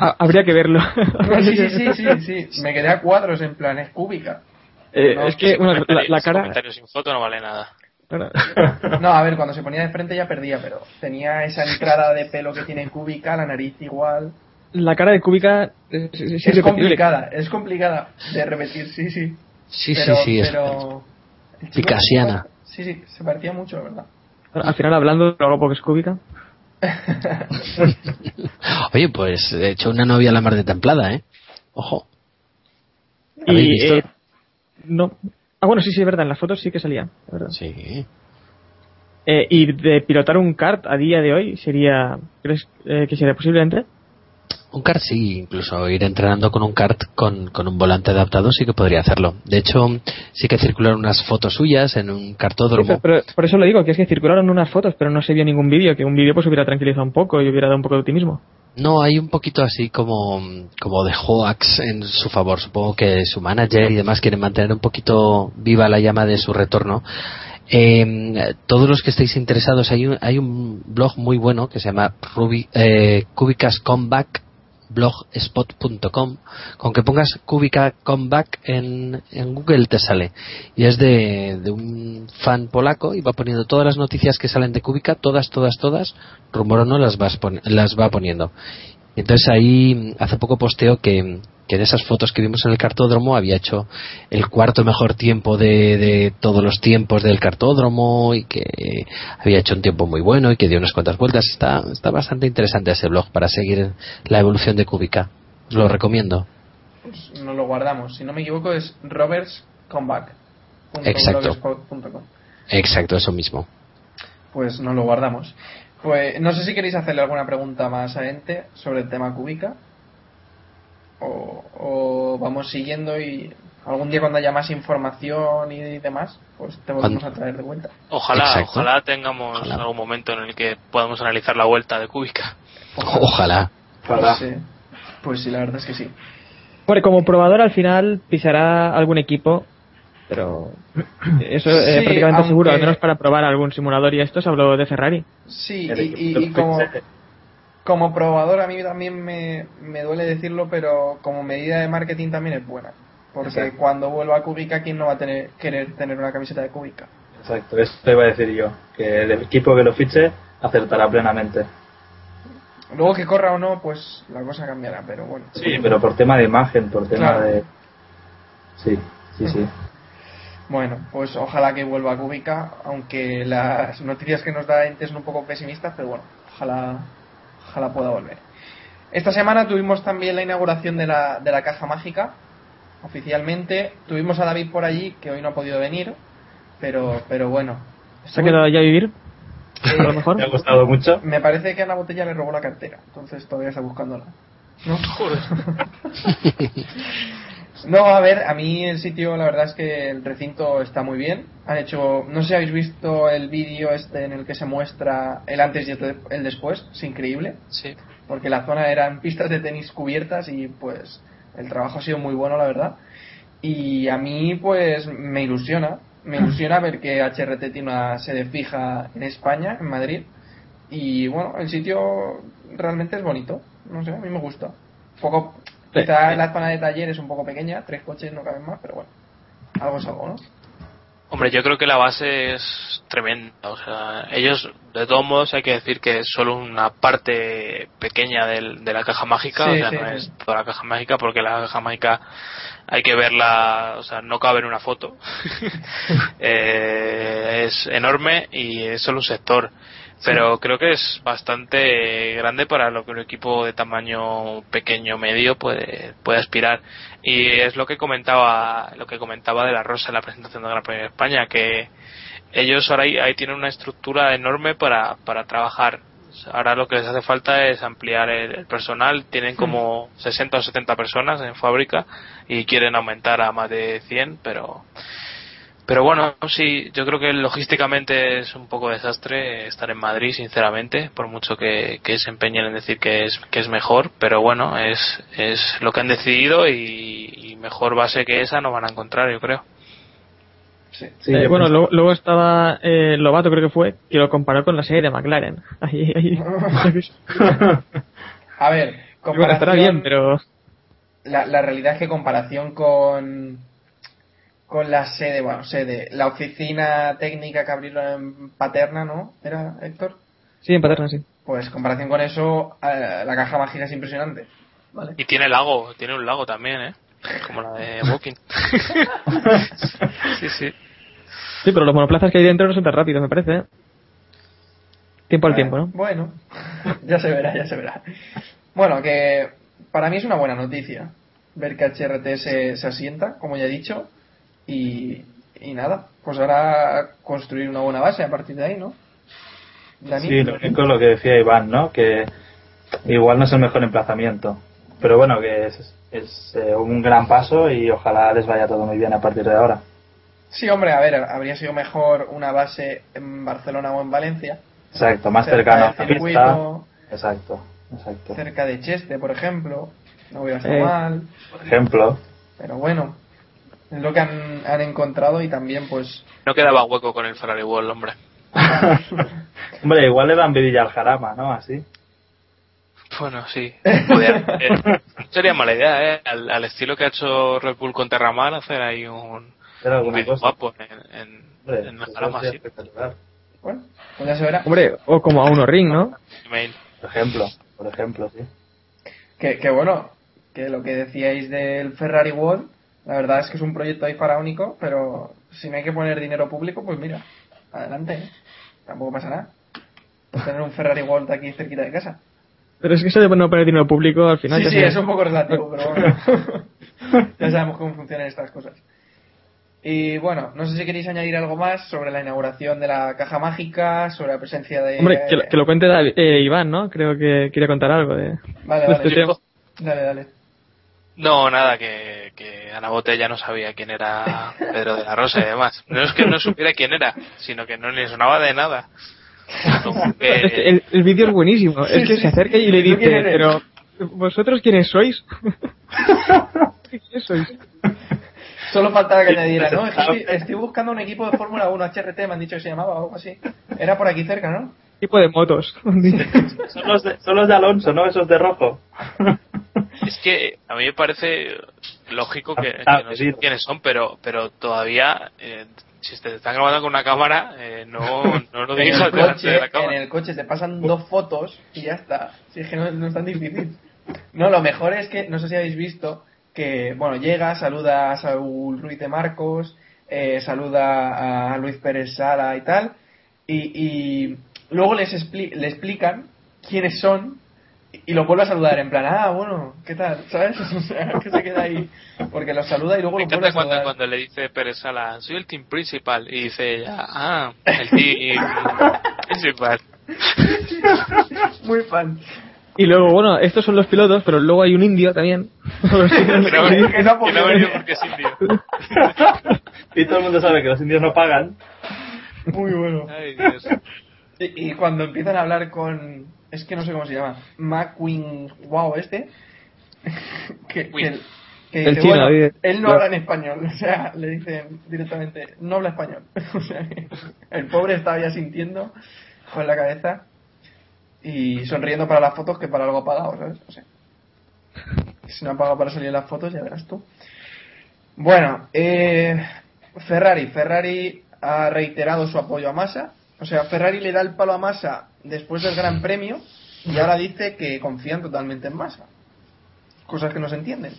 Ah, habría que verlo. No, sí, sí, sí, sí, sí. Me quedé a cuadros en plan, es cúbica. Eh, No, es que bueno, la, la cara. comentario sin foto no vale nada. No, a ver, cuando se ponía de frente ya perdía, pero tenía esa entrada de pelo que tiene cúbica, la nariz igual. la cara de Kubica es, es- es Es irrepetible. complicada, es complicada de repetir, sí, sí. Sí, pero, sí, sí. es- pero... Picasiana. Sí, sí, se parecía mucho, la verdad. Al final, hablando de lo guapo que es Kubica. Oye, pues he hecho una novia a la mar de templada, ¿eh? Ojo. ¿Habéis Y. visto? eh, no. Ah, bueno, sí, sí, es verdad. En las fotos sí que salía. verdad. Sí. Eh, y de pilotar un kart a día de hoy sería. ¿Crees eh, que sería posiblemente? Un kart sí, incluso ir entrenando con un kart con, con un volante adaptado sí que podría hacerlo. De hecho, sí que circularon unas fotos suyas en un cartódromo. Sí, pero por eso lo digo, que es que circularon unas fotos, pero no se vio ningún vídeo, que un vídeo pues hubiera tranquilizado un poco y hubiera dado un poco de optimismo. No, hay un poquito así como, como de hoax en su favor. Supongo que su manager y demás quieren mantener un poquito viva la llama de su retorno. Eh, todos los que estéis interesados, hay un, hay un blog muy bueno que se llama Ruby, eh, Cubicas Comeback blogspot.com con que pongas Kubica Comeback en, en Google te sale. Y es de, de, un fan polaco y va poniendo todas las noticias que salen de Kubica todas, todas, todas rumor o no las, vas las va poniendo entonces ahí hace poco posteo que, que de esas fotos que vimos en el cartódromo había hecho el cuarto mejor tiempo de, de, todos los tiempos del cartódromo y que había hecho un tiempo muy bueno y que dio unas cuantas vueltas. Está, está bastante interesante ese blog para seguir la evolución de Kubica. Os lo recomiendo. Pues nos lo guardamos. Si no me equivoco es Roberts Comeback. Exacto. Exacto, eso mismo. Pues nos lo guardamos. Pues no sé si queréis hacerle alguna pregunta más a Ente sobre el tema Kubica. O, o, vamos siguiendo y algún día cuando haya más información y demás, pues te volvemos a traer de vuelta. Ojalá, Exacto. ojalá tengamos ojalá. algún momento en el que podamos analizar la vuelta de Kubica. Ojalá. Ojalá. Pues, sí. pues sí, la verdad es que sí. Bueno, como probador al final pisará algún equipo, pero eso es Sí, prácticamente aunque- seguro, al menos para probar algún simulador y esto se habló de Ferrari. Sí, y, como, como probador a mí también me, me duele decirlo, pero como medida de marketing también es buena. Porque Exacto. cuando vuelva a Kubica, ¿quién no va a tener, querer tener una camiseta de Kubica? Exacto, eso iba a decir yo. Que el equipo que lo fiche acertará plenamente. Luego que corra o no, pues la cosa cambiará, pero bueno. Sí, pero por tema de imagen, por tema Claro. de. Sí, sí, sí. Bueno, pues ojalá que vuelva a Kubica, aunque las noticias que nos da Ente son un poco pesimistas, pero bueno, ojalá, ojalá pueda volver. Esta semana tuvimos también la inauguración de la, de la caja mágica, oficialmente. Tuvimos a David por allí, que hoy no ha podido venir, pero, pero bueno. ¿Se ha quedado allá a vivir? A lo mejor. Me ha gustado mucho. Me parece que a la botella le robó la cartera, entonces todavía está buscándola. ¿No? No, a ver, a mí el sitio, la verdad es que el recinto está muy bien. Han hecho, no sé si habéis visto el vídeo este en el que se muestra el antes y el de- el después, es increíble, Sí. porque la zona eran pistas de tenis cubiertas y pues el trabajo ha sido muy bueno, la verdad. Y a mí pues me ilusiona, me ilusiona ver que HRT tiene una sede fija en España, en Madrid. Y bueno, el sitio realmente es bonito, no sé, a mí me gusta. Un poco, Sí. quizá la zona de taller es un poco pequeña, tres coches no caben más, pero bueno, algo es algo, ¿no? Hombre, yo creo que la base es tremenda. O sea, ellos, de todos modos, hay que decir que es solo una parte pequeña del- de la caja mágica. Sí, o sea, sí, no sí. es toda la caja mágica, porque la caja mágica hay que verla, o sea, no cabe en una foto. Eh, es enorme y es solo un sector. Pero creo que es bastante grande para lo que un equipo de tamaño pequeño medio puede, puede aspirar. Y es lo que comentaba, lo que comentaba de la Rosa en la presentación del Gran Premio de España, que ellos ahora ahí, ahí tienen una estructura enorme para, para trabajar. Ahora lo que les hace falta es ampliar el, el personal. Tienen como 60 o 70 personas en fábrica y quieren aumentar a más de 100, pero pero bueno, sí, yo creo que logísticamente es un poco desastre estar en Madrid, sinceramente, por mucho que, que se empeñen en decir que es, que es mejor, pero bueno, es, es lo que han decidido y, y mejor base que esa no van a encontrar, yo creo. Sí. Sí, Eh, bueno, luego, luego estaba eh, Lobato, creo que fue, que lo comparó con la serie de McLaren. Ahí, ahí. A ver, Bueno, estará bien, comparación, pero la, la realidad es que comparación con con la sede, bueno, sede, la oficina técnica que abrieron en Paterna, ¿no? ¿Era Héctor? sí, en Paterna, sí. Pues comparación con eso, eh, la caja mágica es impresionante. ¿Vale? Y tiene lago, tiene un lago también, ¿eh? Como la de Walking. sí, sí. Sí, pero los monoplazas que hay dentro no son tan rápidos, me parece. ¿eh? Tiempo al tiempo, ¿no? Bueno, ya se verá, ya se verá. Bueno, que para mí es una buena noticia ver que HRT se, se asienta, como ya he dicho, y, y nada, pues ahora construir una buena base a partir de ahí, ¿no? Dani. Sí, lo único lo que decía Iván, ¿no? Que, igual no es el mejor emplazamiento. Pero bueno, que es, es eh, un gran paso y ojalá les vaya todo muy bien a partir de ahora. Sí, hombre, a ver, habría sido mejor una base en Barcelona o en Valencia. Exacto, más cerca cercano a Exacto, exacto. cerca de Cheste, por ejemplo. No hubiera estado Eh. mal. Por ejemplo, Pero bueno, es lo que han, han encontrado y también, pues. No quedaba hueco con el Ferrari World, hombre. hombre, igual le dan vidilla al jarama, ¿no? Así. Bueno, sí. Eh, no sería mala idea, ¿eh? Al, al estilo que ha hecho Red Bull con Terramar, hacer ahí un, un vídeo guapo en, en, Hombre, en jarama, sí. Bueno, pues ya se verá. Hombre, o como a uno ring, ¿no? Email. Por ejemplo, por ejemplo, sí. Que, que bueno, que lo que decíais del Ferrari World, la verdad es que es un proyecto ahí faraónico, pero si no hay que poner dinero público, pues mira, adelante, ¿eh? tampoco pasa nada. Por tener un Ferrari World aquí cerquita de casa. Pero es que eso de no poner dinero público al final. Sí, ya sí, es un poco relativo, pero bueno. ya sabemos cómo funcionan estas cosas. Y bueno, no sé si queréis añadir algo más sobre la inauguración de la caja mágica, sobre la presencia de. Hombre, que, lo- que lo cuente eh, Iván, ¿no? Creo que quiere contar algo de, Vale, de vale. este tema. Dale, dale. No, nada, que, que Ana Botella no sabía quién era Pedro de la Rosa y demás. No es que no supiera quién era, sino que no le sonaba de nada. Como que- Es que el, el vídeo es buenísimo. Sí, es que sí. se acerca y le ¿Tú dice, pero ¿vosotros quiénes sois? ¿Quiénes sois? Solo faltaba que añadiera, ¿no? Estoy buscando un equipo de Fórmula 1 HRT, me han dicho que se llamaba o algo así. Era por aquí cerca, ¿no? Tipo de motos. Son los, de, son los de Alonso, ¿no? Esos de rojo. Es que a mí me parece lógico que, que Ah, no sé quiénes son, pero pero todavía, eh, si te están grabando con una cámara, eh, no, no lo En digas el, delante coche, de la en el coche te pasan dos fotos y ya está. Si es que no, no es tan difícil. No, lo mejor es que, no sé si habéis visto, que, bueno, llega, saluda a Saúl Ruiz de Marcos, eh, saluda a Luis Pérez Sala y tal, y, y luego les expli- le explican quiénes son y los vuelve a saludar en plan, ah, bueno, ¿qué tal? ¿Sabes? O sea, que se queda ahí, porque los saluda y luego Me los vuelve a encanta cuando, cuando le dice Pérez Sala, soy el team principal, y dice ella, ah, el team principal. Muy fan. Y luego, bueno, estos son los pilotos, pero luego hay un indio también. Que no, ha venido- porque es indio. Y todo el mundo sabe que los indios no pagan. Muy bueno. Ay, Dios. Y, y cuando empiezan a hablar con. Es que no sé cómo se llama. McQueen Wow, este. que, que, que El dice, chino, bueno, él no habla en español. O sea, le dicen directamente, no habla español. o sea, que el pobre estaba ya sintiendo con la cabeza y sonriendo para las fotos que para algo pagado, ¿sabes? O sea, si no ha pagado para salir en las fotos, ya verás tú. Bueno, eh, Ferrari. Ferrari ha reiterado su apoyo a Massa. O sea, Ferrari le da el palo a Massa después del Gran Premio y ahora dice que confían totalmente en Massa. Cosas que no se entienden.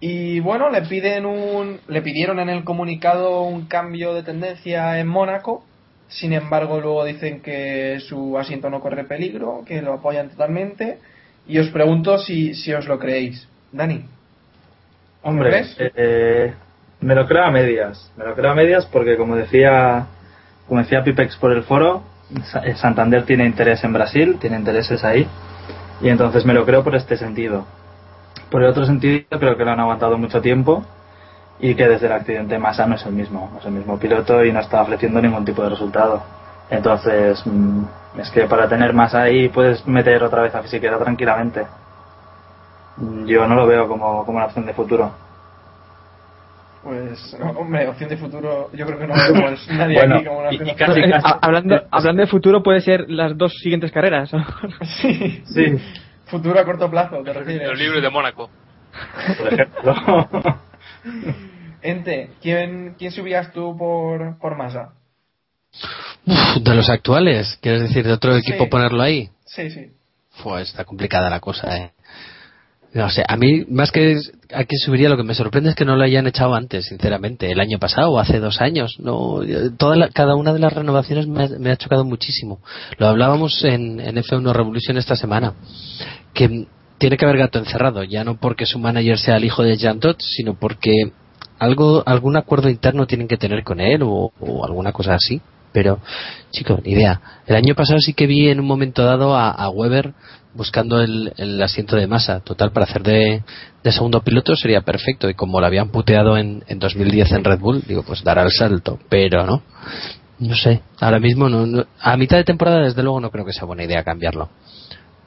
Y bueno, le piden un, le pidieron en el comunicado un cambio de tendencia en Mónaco. Sin embargo, luego dicen que su asiento no corre peligro, que lo apoyan totalmente. Y os pregunto si, si os lo creéis. Dani. Hombre, eh, me lo creo a medias. Me lo creo a medias porque, como decía, como decía Pipex por el foro, eh, Santander tiene interés en Brasil, tiene intereses ahí, y entonces me lo creo por este sentido. Por el otro sentido, creo que lo han aguantado mucho tiempo y que desde el accidente Massa no es el mismo, no es el mismo piloto y no está ofreciendo ningún tipo de resultado. Entonces, mm, es que para tener más ahí puedes meter otra vez a Fisiquera tranquilamente. Yo no lo veo como, como una opción de futuro. Pues, hombre, opción de futuro, yo creo que no vemos nadie Bueno, aquí como una y- opción y de casi- casi- ha- hablando, hablando de futuro, puede ser las dos siguientes carreras. Sí, Sí, futuro a corto plazo, te refieres. Los libros de Mónaco. por ejemplo. Ente, ¿quién, quién subías tú por, por masa? Uf, de los actuales, ¿quieres decir de otro Sí. equipo ponerlo ahí? Sí, sí. Pues está complicada la cosa, eh. No sé, a mí más que a quién subiría lo que me sorprende es que no lo hayan echado antes, sinceramente, el año pasado o hace dos años. No, toda la- cada una de las renovaciones me ha, chocado muchísimo. Lo hablábamos en, en F1 Revolution esta semana, que tiene que haber gato encerrado, ya no porque su manager sea el hijo de Jean Todt, sino porque algo, algún acuerdo interno tienen que tener con él o, o alguna cosa así. Pero, chico, ni idea. El año pasado sí que vi en un momento dado a, a Weber buscando el, el asiento de masa. Total, para hacer de, de segundo piloto sería perfecto. Y como lo habían puteado en, en 2010 en Red Bull, digo, pues dará el salto. Pero no. No sé. Ahora mismo, no, no- a mitad de temporada, desde luego, no creo que sea buena idea cambiarlo.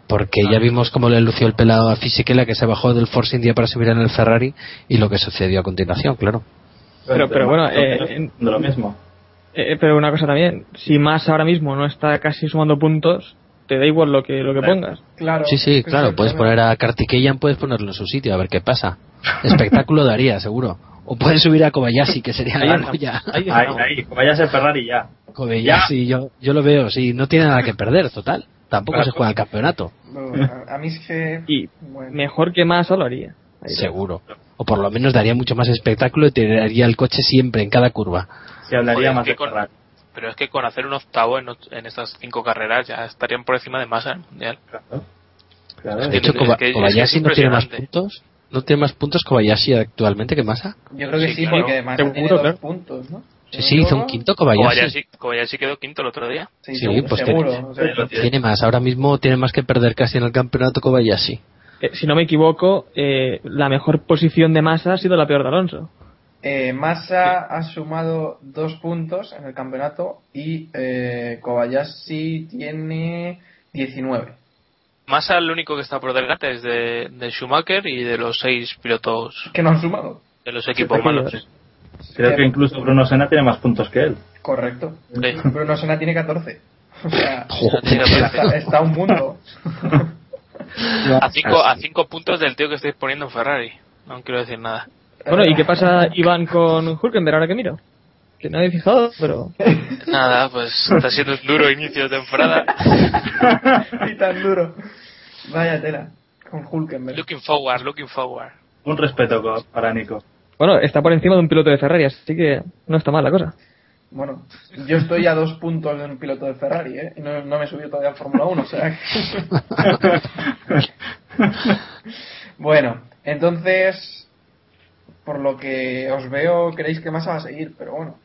Porque ya vimos cómo le lució el pelado a Fisichella que se bajó del Force India para subir en el Ferrari y lo que sucedió a continuación, claro. Pero- pero bueno, eh, de lo mismo. Eh, pero una cosa también, si más ahora mismo no está casi sumando puntos, te da igual lo que lo que pongas. Claro. Sí, sí, claro, puedes poner a Kartikeyan, puedes ponerlo en su sitio, a ver qué pasa. Espectáculo daría, seguro. O puedes subir a Kobayashi, que sería Ahí la polla. Ahí Ahí, Ferrari ya. Kobayashi, yo, yo lo veo, sí, no tiene nada que perder, total. Tampoco Claro. se juega el campeonato, No, a, a mí es que. Y bueno. mejor que más lo haría. Ahí está. seguro. O por lo menos daría mucho más espectáculo y tiraría el coche siempre, en cada curva. Se hablaría más que de con- Ferrari. Pero es que con hacer un octavo en, estas cinco carreras ya estarían por encima de masa en el mundial. Claro. Claro. De hecho, es Koba- que- es que es Kobayashi no tiene más puntos. ¿No tiene más puntos Kobayashi actualmente que Massa? Yo creo que Sí, sí, claro. porque además Seguro, tiene dos claro. puntos, ¿no? Sí, sí, hizo un quinto Kobayashi. Kobayashi, Kobayashi quedó quinto el otro día. Sí, Sí, seguro, pues seguro, o sea, tiene. Tiene más, ahora mismo tiene más que perder casi en el campeonato Kobayashi. Eh, si no me equivoco, eh, la mejor posición de masa ha sido la peor de Alonso. Eh, Massa ha sumado dos puntos en el campeonato y eh, Kobayashi tiene 19. Massa el único que está por delante es de, de Schumacher y de los seis pilotos ¿Qué no han sumado? de los equipos malos. Creo que incluso Bruno Senna tiene más puntos que él. Correcto. Sí. Bruno Senna tiene 14. O sea, está, está a un mundo. A cinco, a cinco puntos del tío que estáis poniendo en Ferrari. No quiero decir nada. Bueno, ¿y qué pasa Iván con Hulkenberg ahora que miro? Que no he fijado, pero... Nada, pues está siendo un duro inicio de temporada. y tan duro. Vaya tela. Con Hulkenberg. Looking forward, looking forward. Un respeto para Nico. Bueno, está por encima de un piloto de Ferrari, así que no está mal la cosa. Bueno, yo estoy a dos puntos de un piloto de Ferrari, ¿eh? Y no, no me he subido todavía al Fórmula 1, o sea que... bueno, entonces, por lo que os veo, creéis que Massa va a seguir, pero bueno.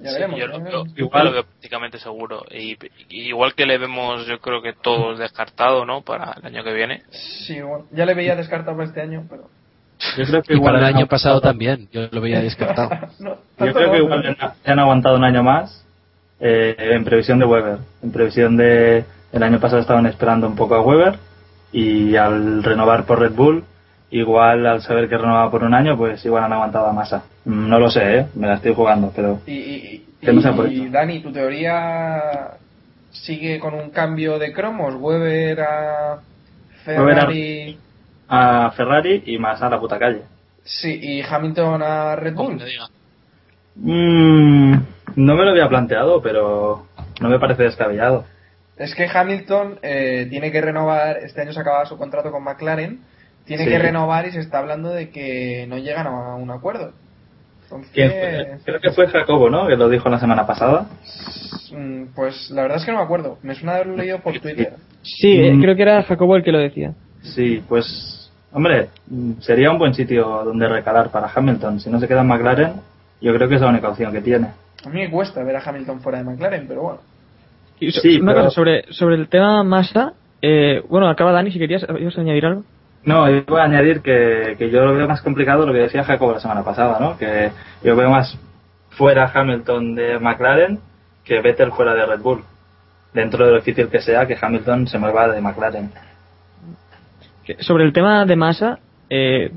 Ya Sí, veremos. yo lo. Igual- lo veo prácticamente seguro. Y, y igual que le vemos, yo creo que todos descartado, ¿no? Para el año que viene. Sí, bueno, ya le veía descartado para este año, pero... Yo creo que Y igual para el año pasado también, yo lo veía descartado. no, Yo creo que igual han aguantado un año más eh, en previsión de Weber. En previsión de. El año pasado estaban esperando un poco a Weber y al renovar por Red Bull, igual al saber que renovaba por un año, pues igual han aguantado a masa. No lo sé, ¿eh? me la estoy jugando, pero. Y, y, y- Que no sea por y. Dani, ¿tu teoría sigue con un cambio de cromos? Weber a Ferrari... A Ferrari y más a la puta calle. Sí, y Hamilton a Red Bull. Mm, no me lo había planteado, pero no me parece descabellado. Es que Hamilton eh, tiene que renovar, este año se acaba su contrato con McLaren, tiene Sí. que renovar y se está hablando de que no llegan a un acuerdo. ¿Quién fue? Entonces, Creo que fue Jacobo, ¿no? Que lo dijo la semana pasada. mm, pues la verdad es que no me acuerdo, me suena haberlo leído por Twitter. Sí, eh, Mm. creo que era Jacobo el que lo decía. Sí, pues, hombre, mm, sería un buen sitio donde recalar para Hamilton. Si no se queda en McLaren, yo creo que es la única opción que tiene. A mí me cuesta ver a Hamilton fuera de McLaren, pero bueno. Y so- Sí, una pero- cosa, sobre, sobre el tema Massa, eh, bueno, acaba Dani, si querías ¿ibas a añadir algo. No, yo voy a añadir que, que yo lo veo más complicado lo que decía Jacobo la semana pasada, ¿no? Que yo veo más fuera Hamilton de McLaren que Vettel fuera de Red Bull. Dentro de lo difícil que sea que Hamilton se mueva de McLaren. Sobre el tema de Massa, eh,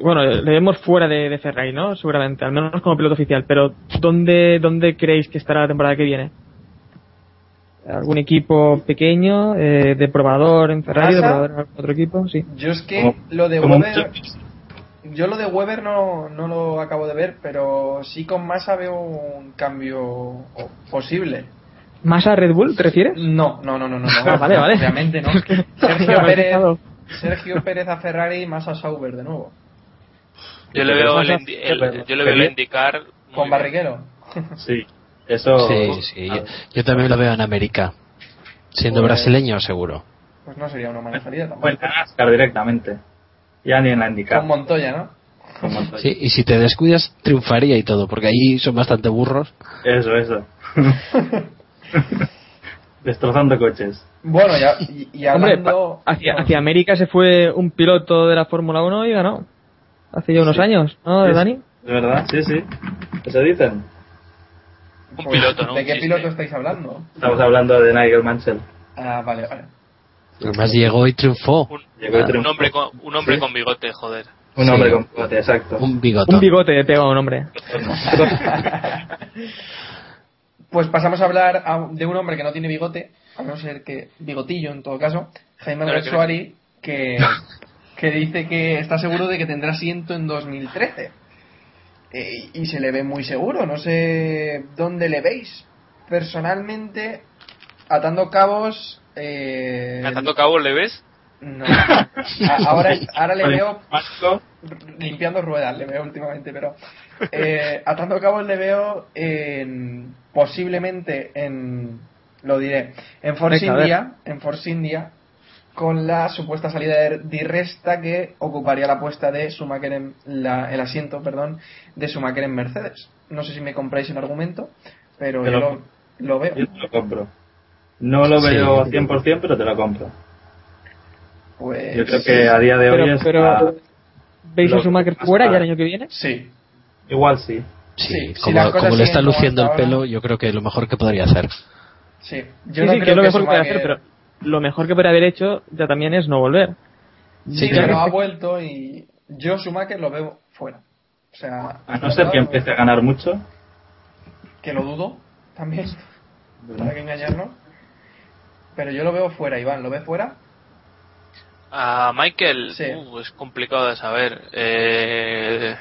bueno, le vemos fuera de, de Ferrari, ¿no? Seguramente, al menos como piloto oficial, pero ¿dónde, ¿dónde creéis que estará la temporada que viene? ¿Algún equipo pequeño, eh, de probador en Ferrari, de probador en algún otro equipo? Sí. Yo es que lo de Weber, yo lo de Weber no, no lo acabo de ver, pero sí con Massa veo un cambio posible. ¿Massa Red Bull, te refieres? No, no, no, no, no, no. Vale, vale. Obviamente no. Sergio Pérez. Sergio Pérez a Ferrari y Massa Sauber de nuevo. Yo le veo el, yo le veo el indicar. Con. Barriguero. Sí, eso. Sí, sí, yo, yo también lo veo en América. Siendo Pues- brasileño, seguro. Pues no sería una mala salida tampoco. La NASCAR directamente. Ya ni en la Con IndyCar. Montoya, ¿no? Con Montoya. Sí, y si te descuidas, triunfaría y todo, porque ahí son bastante burros. Eso, eso. Destrozando coches. Bueno, ya, y, y Hombre, hablando... pa- hacia, hacia América se fue un piloto de la Fórmula 1 y ganó. Hace ya unos Sí. años, ¿no, Sí, Dani? ¿De verdad? Sí, sí. Eso dicen. Un piloto, ¿no? ¿De Un qué piloto estáis hablando? Estamos hablando de Nigel Mansell. Ah, vale, vale. Además llegó y triunfó. Un, Llegó y un triunfó. hombre con, un hombre Sí. con bigote, joder. Un Sí. hombre con bigote, exacto. Un bigotón. Un bigote de pega a un hombre. Pues pasamos a hablar a- de un hombre que no tiene bigote, a no ser que bigotillo en todo caso, Jaime que- Suárez, que, que dice que está seguro de que tendrá asiento en 2013. Eh, y se le ve muy seguro, no sé dónde le veis. Personalmente, atando cabos... Eh, ¿Atando cabos le ves? No. Ahora, ahora le veo limpiando ruedas le veo últimamente, pero eh, atando cabos le veo en, posiblemente en lo diré en Force Venga. India, en Force India con la supuesta salida de Di Resta que ocuparía la puesta de Schumacher en la- el asiento, perdón, de Schumacher en Mercedes. No sé si me compráis el argumento, pero Te yo lo- veo. yo te lo compro. No lo Sí. veo 100%, pero te lo compro. Pues Yo creo que a día de hoy Pero, está- pero ¿veis a lo- Schumacher fuera ya el año que viene? sí, Igual sí. Sí, Sí, si como, como le está luciendo el ahora- pelo, yo creo que lo mejor que podría hacer. sí. Yo sí, no sí, creo que es lo que mejor que puede hacer, pero lo mejor que podría haber hecho ya también es no volver. Sí, Ya pero ha vuelto y yo Schumacher lo veo fuera. O sea, A no ser que empiece a ganar mucho. que lo dudo también, para que engañarnos. Pero yo lo veo fuera, Iván, ¿lo ves fuera? A Michael, Sí. uh, es complicado de saber. Eh,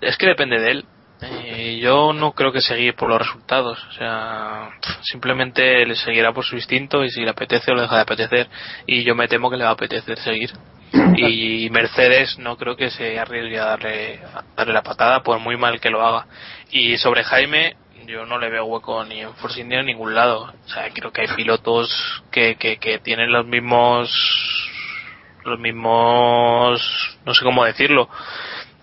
es que depende de él. Eh, yo no creo que seguir por los resultados. O sea, simplemente le seguirá por su instinto y si le apetece o le deja de apetecer. Y yo me temo que le va a apetecer seguir. Y Mercedes no creo que se arriesgue a darle, a darle la patada por muy mal que lo haga. Y sobre Jaime, yo no le veo hueco ni en Force India ni en ningún lado. O sea, creo que hay pilotos que, que, que tienen los mismos, los mismos, no sé cómo decirlo,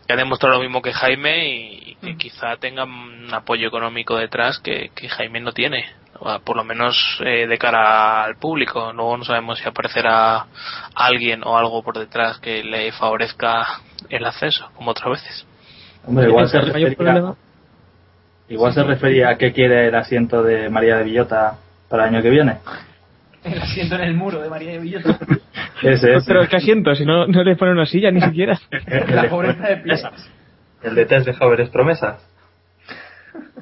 que han demostrado lo mismo que Jaime y que quizá tengan un apoyo económico detrás que, que Jaime no tiene. O Por lo menos eh, de cara al público. Luego no sabemos si aparecerá alguien o algo por detrás que le favorezca el acceso, como otras veces. Hombre, igual se refería, igual se refería a qué quiere el asiento de María de Villota para el año que viene. El asiento en el muro de María de Villota. Ese es. Pero ¿qué asiento? Si no, no le ponen una silla ni siquiera. La de, pobreza de pie. El de test de jóvenes promesas.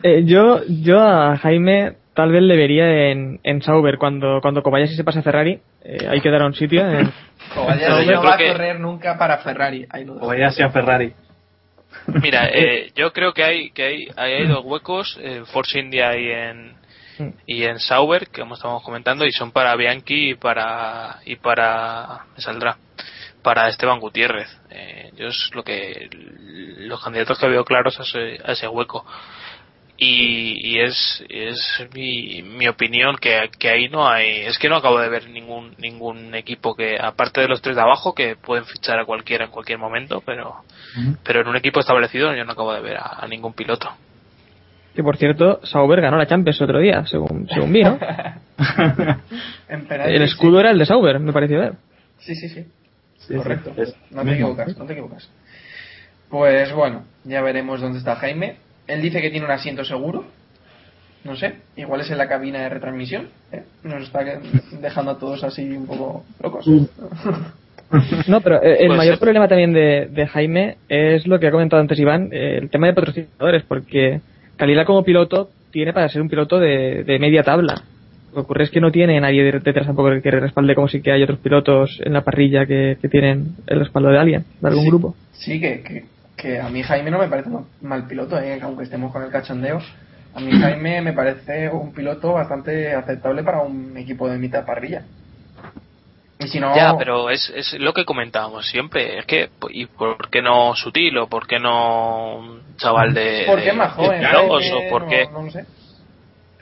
Eh, yo, yo a Jaime tal vez le vería en, en Sauber cuando, cuando Kobayashi se pasa a Ferrari. Eh, hay que dar un sitio. En, Kobayashi no va a que- correr nunca para Ferrari. Ahí lo vaya sea Ferrari. Mira, eh, yo creo que hay que hay, hay, hay dos huecos en Force India y en y en Sauber que como estamos comentando y son para Bianchi y para y para me saldrá para Esteban Gutiérrez. Eh, yo es lo que los candidatos que veo claros a ese, a ese hueco. Y, y es, es mi, mi opinión que, que ahí no hay es que no acabo de ver ningún ningún equipo que aparte de los tres de abajo que pueden fichar a cualquiera en cualquier momento pero pero en un equipo establecido yo no acabo de ver a, a ningún piloto que por cierto, Sauber ganó la Champions otro día, según, según vi, ¿no? El escudo sí. era el de Sauber, me pareció ver. Sí, sí, sí. Sí, Correcto. es- No te equivocas, no te equivocas. Pues bueno, ya veremos dónde está Jaime. Él dice que tiene un asiento seguro. No sé, igual es en la cabina de retransmisión. ¿eh? Nos está dejando a todos así un poco locos. No, pero eh, el Puede mayor problema también de, de Jaime es lo que ha comentado antes Iván, eh, el tema de patrocinadores, porque Calila como piloto tiene para ser un piloto de, de media tabla. Lo que ocurre es que no tiene nadie de- detrás tampoco que le respalde como si que hay otros pilotos en la parrilla que, que tienen el respaldo de alguien, de algún Sí. grupo. Sí, que, que, que a mí Jaime no me parece un mal piloto, ¿eh? aunque estemos con el cachondeo. A mí Jaime me parece un piloto bastante aceptable para un equipo de mitad parrilla. Y si no, ya pero es, es lo que comentábamos siempre es que y por qué no Sutil o por qué no un chaval de ¿por qué de- es más de joven? Jaime, o por no- qué no sé.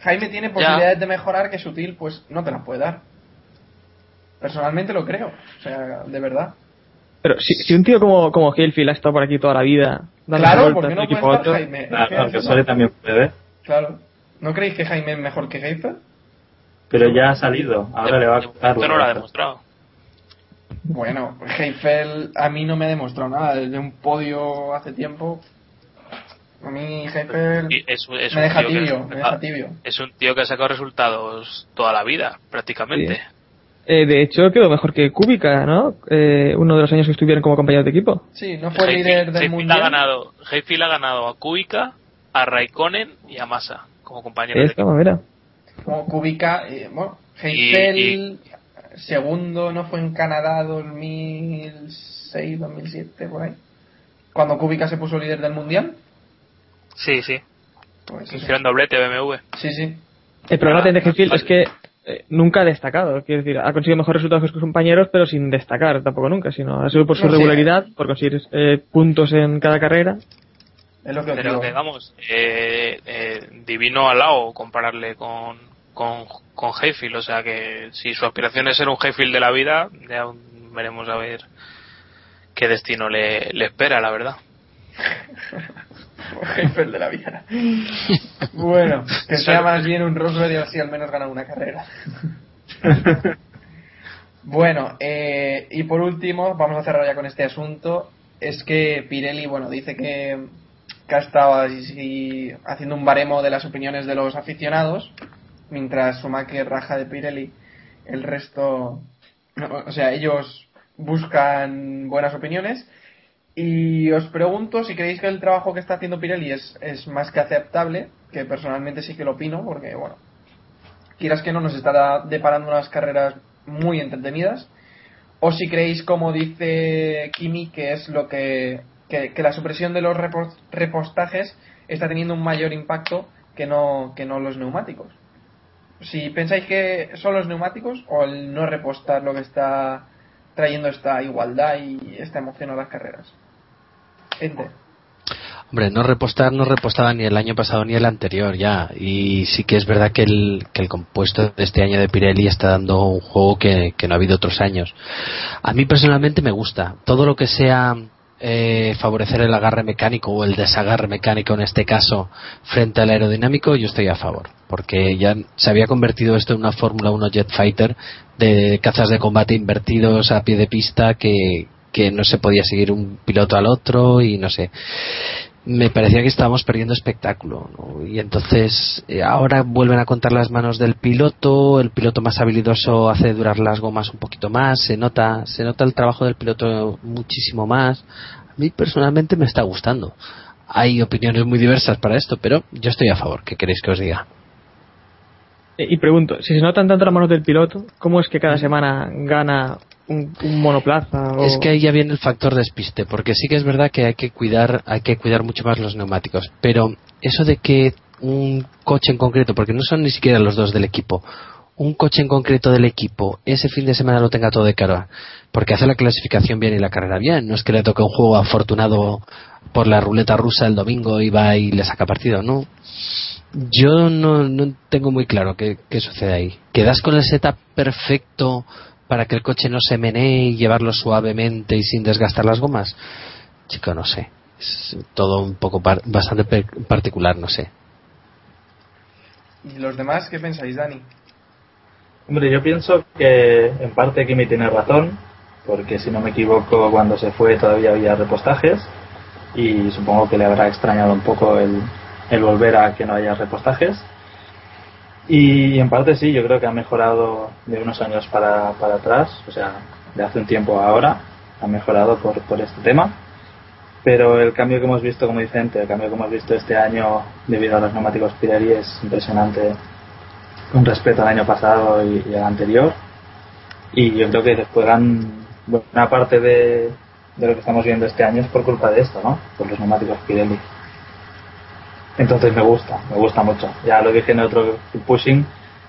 Jaime tiene posibilidades de mejorar que Sutil pues no te las puede dar. Personalmente lo creo, o sea, de verdad. Pero si, si un tío como, como Hillfield ha estado por aquí toda la vida, dando Claro, vueltas ¿por qué de no puede estar otro, Jaime? Que Claro, eso. Sole también puede ver. Claro. ¿No creéis que Jaime es mejor que Heifel? Pero ya ha salido, ahora le va a costar. momento no lo ha demostrado. Bueno, Heifel a mí no me ha demostrado nada. Desde un podio hace tiempo. A mí Heifel Y es, es me un deja tío que- tibio, me deja tibio. Es un tío que ha sacado resultados toda la vida, prácticamente. Sí. Eh, de hecho, quedó mejor que Kubica, ¿no? Eh, uno de los años que estuvieron como compañeros de equipo. Sí, no fue Heifel- líder del Heifel mundial. ha ganado, Heifel ha ganado a Kubica, a Raikkonen y a Massa como compañeros de Esta equipo. manera. Como Kubica, eh, bueno, Heifel segundo no fue en Canadá 2006, 2007 por ahí. Cuando Kubica se puso líder del mundial. Sí, sí. Pues. Hicieron doblete BMW. Sí, sí. El problema Ah, de Hefield vale. es que eh, nunca ha destacado. Quiero decir, ha conseguido mejores resultados que sus compañeros, pero sin destacar tampoco nunca, sino ha sido por su regularidad, por conseguir eh, puntos en cada carrera. Es lo que Pero que vamos, eh, eh, divino al lado compararle con, con, con Hayfield. O sea que si su aspiración es ser un Hayfield de la vida, ya veremos a ver qué destino le, le espera, la verdad. Heifel de la vida. bueno, que sea más bien un Rosberg y así al menos gana una carrera. bueno, eh, y por último, vamos a cerrar ya con este asunto. Es que Pirelli, bueno, dice que, que ha estado así haciendo un baremo de las opiniones de los aficionados, mientras Schumacher raja de Pirelli, el resto, o sea, ellos buscan buenas opiniones. Y os pregunto si creéis que el trabajo que está haciendo Pirelli es, es más que aceptable, que personalmente sí que lo opino, porque, bueno, quieras que no, nos está deparando unas carreras muy entretenidas. O si creéis, como dice Kimi, que es lo que, que, la supresión de los repos- repostajes está teniendo un mayor impacto que no, que no los neumáticos. Si pensáis que son los neumáticos o el no repostar lo que está trayendo esta igualdad y esta emoción a las carreras. Hombre, no repostar no repostaba ni el año pasado ni el anterior ya. Y sí que es verdad que el, que el compuesto de este año de Pirelli está dando un juego que, que no ha habido otros años. A mí personalmente me gusta. Todo lo que sea eh, favorecer el agarre mecánico o el desagarre mecánico en este caso frente al aerodinámico, yo estoy a favor. Porque ya se había convertido esto en una Fórmula 1 Jet Fighter de cazas de combate invertidos a pie de pista que, que no se podía seguir un piloto al otro y no sé me parecía que estábamos perdiendo espectáculo ¿no? y entonces eh, ahora vuelven a contar las manos del piloto el piloto más habilidoso hace durar las gomas un poquito más se nota se nota el trabajo del piloto muchísimo más a mí personalmente me está gustando hay opiniones muy diversas para esto pero yo estoy a favor ¿qué queréis que os diga? Eh, Y pregunto, si se notan tanto las manos del piloto, ¿cómo es que cada semana gana un, monoplaza? Es que ahí ya viene el factor despiste, porque sí que es verdad que hay que cuidar, hay que cuidar mucho más los neumáticos, pero eso de que un coche en concreto, porque no son ni siquiera los dos del equipo, un coche en concreto del equipo ese fin de semana lo tenga todo de cara, porque hace la clasificación bien y la carrera bien, no es que le toque un juego afortunado por la ruleta rusa el domingo y va y le saca partido, no. Yo no, no tengo muy claro qué, qué sucede ahí. ¿Quedas con el setup perfecto para que el coche no se menee y llevarlo suavemente y sin desgastar las gomas? Chico, no sé. Es todo un poco par- bastante pe- particular, no sé. ¿Y los demás qué pensáis, Dani? Hombre, yo pienso que en parte Kimi tiene razón, porque si no me equivoco, cuando se fue todavía había repostajes y supongo que le habrá extrañado un poco el, el volver a que no haya repostajes. Y en parte sí, yo creo que ha mejorado de unos años para, para atrás, o sea, de hace un tiempo a ahora, ha mejorado por, por este tema. Pero el cambio que hemos visto, como dice el cambio que hemos visto este año debido a los neumáticos Pirelli es impresionante con respecto al año pasado y, al anterior. Y yo creo que desjuegan buena parte de, de lo que estamos viendo este año es por culpa de esto, ¿no? Por los neumáticos Pirelli. Entonces me gusta, me gusta mucho. Ya lo dije en otro pushing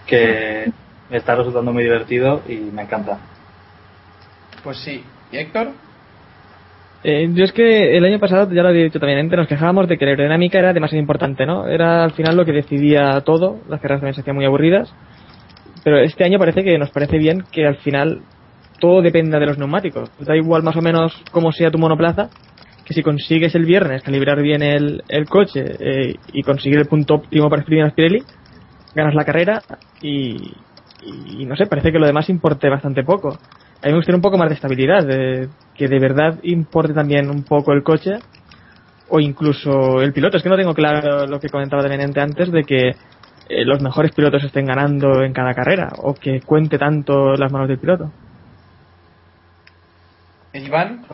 que me está resultando muy divertido y me encanta. Pues sí. ¿Y Héctor? Eh, yo es que el año pasado, ya lo había dicho también, antes nos quejábamos de que la aerodinámica era demasiado importante, ¿no? Era al final lo que decidía todo, las carreras también se hacían muy aburridas, pero este año parece que nos parece bien que al final todo dependa de los neumáticos. Da igual más o menos cómo sea tu monoplaza, que si consigues el viernes calibrar bien el, el coche eh, y conseguir el punto óptimo para exprimir a Pirelli, ganas la carrera y, y no sé, parece que lo demás importe bastante poco. A mí me gustaría un poco más de estabilidad, de, que de verdad importe también un poco el coche o incluso el piloto. Es que no tengo claro lo que comentaba Demenente antes de que eh, los mejores pilotos estén ganando en cada carrera o que cuente tanto las manos del piloto. Iván,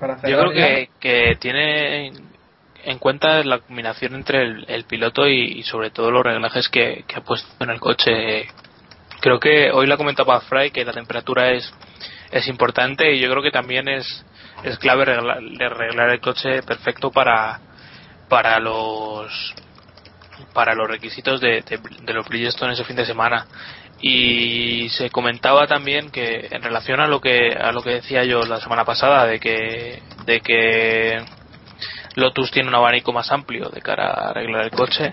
para Yo creo que, que tiene en cuenta la combinación entre el, el piloto y, y sobre todo los reglajes que, que ha puesto en el coche. Creo que hoy la comentaba Fry que la temperatura es, es importante y yo creo que también es, es clave regla- arreglar el coche perfecto para, para los para los requisitos de, de, de los Bridgestone ese fin de semana y se comentaba también que en relación a lo que a lo que decía yo la semana pasada de que de que Lotus tiene un abanico más amplio de cara a arreglar el coche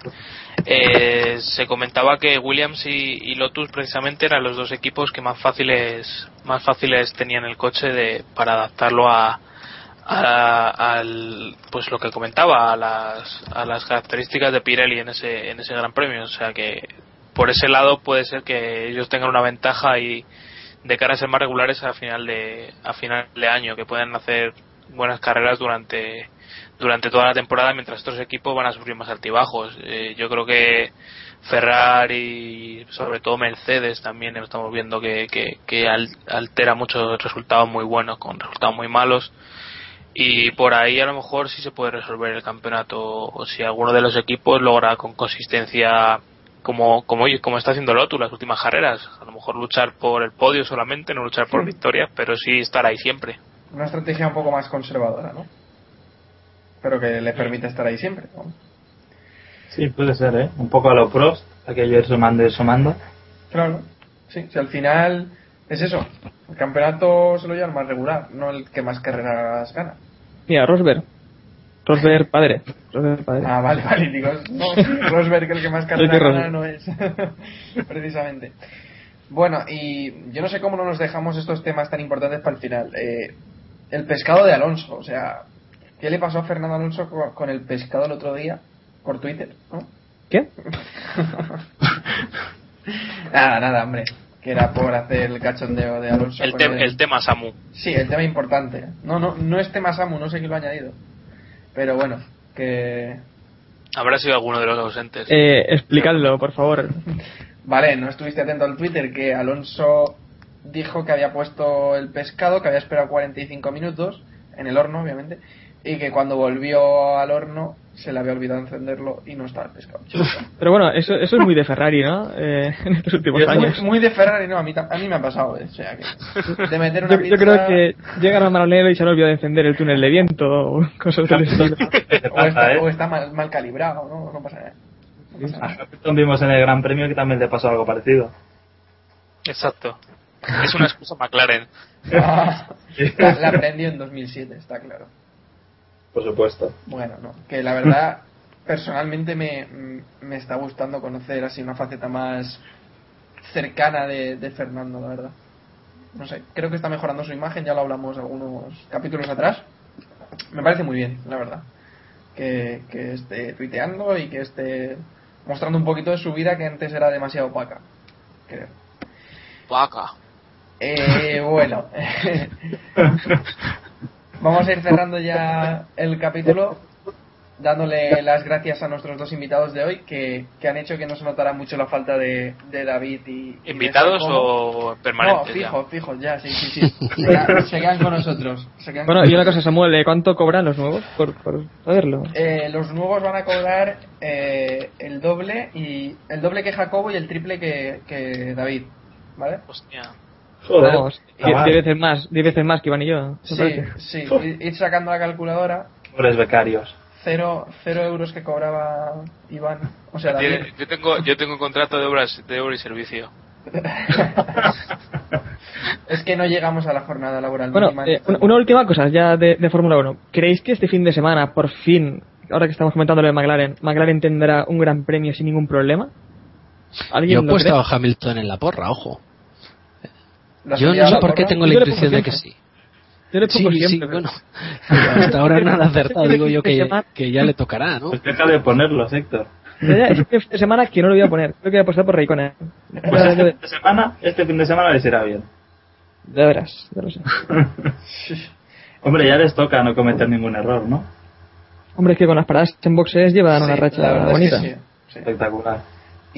eh, se comentaba que Williams y, Lotus precisamente eran los dos equipos que más fáciles más fáciles tenían el coche de para adaptarlo a, a- al pues lo que comentaba a las a las características de Pirelli en ese en ese Gran Premio. O sea que por ese lado puede ser que ellos tengan una ventaja y de cara a ser más regulares a final de a final de año que puedan hacer buenas carreras durante durante toda la temporada mientras estos equipos van a sufrir más altibajos. Eh, yo creo que Ferrari sobre todo Mercedes también estamos viendo que, que, que al- altera muchos resultados muy buenos con resultados muy malos. Y por ahí a lo mejor sí se puede resolver el campeonato o si alguno de los equipos logra con consistencia como como como está haciendo Lotus las últimas carreras a lo mejor luchar por el podio solamente no luchar por victorias pero sí estar ahí siempre Una estrategia un poco más conservadora, ¿no? Pero que le permite estar ahí siempre. ¿no? Sí, puede ser, ¿eh? Un poco a lo pros, aquello ir sumando y sumando. Claro. Sí, si al final es eso. El campeonato se lo lleva el más regular, no el que más carreras gana. Mira, Rosberg. Rosberg padre. Rosberg padre. Ah, vale, vale. Digo, no, Rosberg, el que más Rosberg. no es. Precisamente. Bueno, y yo no sé cómo no nos dejamos estos temas tan importantes para el final. Eh, el pescado de Alonso, o sea, ¿qué le pasó a Fernando Alonso co- con el pescado el otro día? Por Twitter, ¿no? ¿Qué? Nada, nada, hombre. Que era por hacer el cachondeo de Alonso. el, te- el- el tema Samu Sí, el tema importante. No, no, no es tema Samu, no sé quién lo ha añadido. Pero bueno, que. habrá sido alguno de los ausentes Eh, explicadlo, por favor. Vale, no estuviste atento al Twitter que Alonso dijo que había puesto el pescado, que había esperado 45 minutos, en el horno, obviamente, y que cuando volvió al horno se le había olvidado encenderlo y no estaba el pescado. Pero bueno, eso, eso es muy de Ferrari, ¿no? Eh, en estos últimos Muy, años. muy de Ferrari, no, a mí, a mí me ha pasado, eh, o sea, que de meter una Yo, yo pizza- creo que llegan a Maranello y se han olvidado de encender el túnel de viento o cosas del estilo. o está, ¿eh? o está mal, mal calibrado, ¿no? No pasa nada. No pasa nada. Vimos en el Gran Premio que también le pasó algo parecido. exacto es una excusa McLaren Ah, la, la aprendió en 2007, está claro. Por supuesto. Bueno, no, que la verdad, personalmente me, me está gustando conocer así una faceta más cercana de, de Fernando, la verdad. No sé, creo que está mejorando su imagen, ya lo hablamos algunos capítulos atrás. Me parece muy bien, la verdad. Que, que esté tuiteando y que esté mostrando un poquito de su vida que antes era demasiado opaca, creo. vaca Eh, bueno, vamos a ir cerrando ya el capítulo, dándole las gracias a nuestros dos invitados de hoy que, que han hecho que no se notara mucho la falta de, de David y. y de invitados o No, permanentes ya? fijos, fijos, ya, sí, sí, sí. Se quedan, se quedan con nosotros. se quedan Bueno, con y una cosa, Samuel, ¿eh? ¿cuánto cobran los nuevos por, por saberlo? Eh, los nuevos van a cobrar eh, el doble y el doble que Jacobo y el triple que, que David, ¿vale? Hostia. Joder. Vamos, mal. diez veces más, diez veces más que Iván y yo. ¿me Sí, parece? sí. Ir ir sacando la calculadora Pobres becarios. cero, cero euros que cobraba Iván. O sea. Tiene- Yo tengo, yo tengo un contrato de obras de obra y servicio. es que no llegamos a la jornada laboral Bueno, mínima. eh, una, una última cosa ya de, de Fórmula 1. ¿Creéis que este fin de semana, por fin, ahora que estamos comentando lo de McLaren, McLaren tendrá un gran premio sin ningún problema? ¿Alguien Yo he lo puesto cree? a Hamilton en la porra, ojo. ¿Lo has Yo no sé por qué tengo la intuición de que siempre. sí. Yo le Sí, pongo sí, siempre, pero- bueno. Hasta ahora no han acertado. Digo yo que, ya le tocará, ¿no? Pues deja de ponerlos, Héctor. Este fin de semana que no lo voy a poner. Creo que voy a apostar por Raikkonen. Pues este fin de semana, este fin de semana les irá bien. Ya verás, ya lo sé. Hombre, ya les toca no cometer ningún error, ¿no? Hombre, es que con las paradas en boxes llevan una Sí, racha la verdad es bonita. que sí, sí. Espectacular.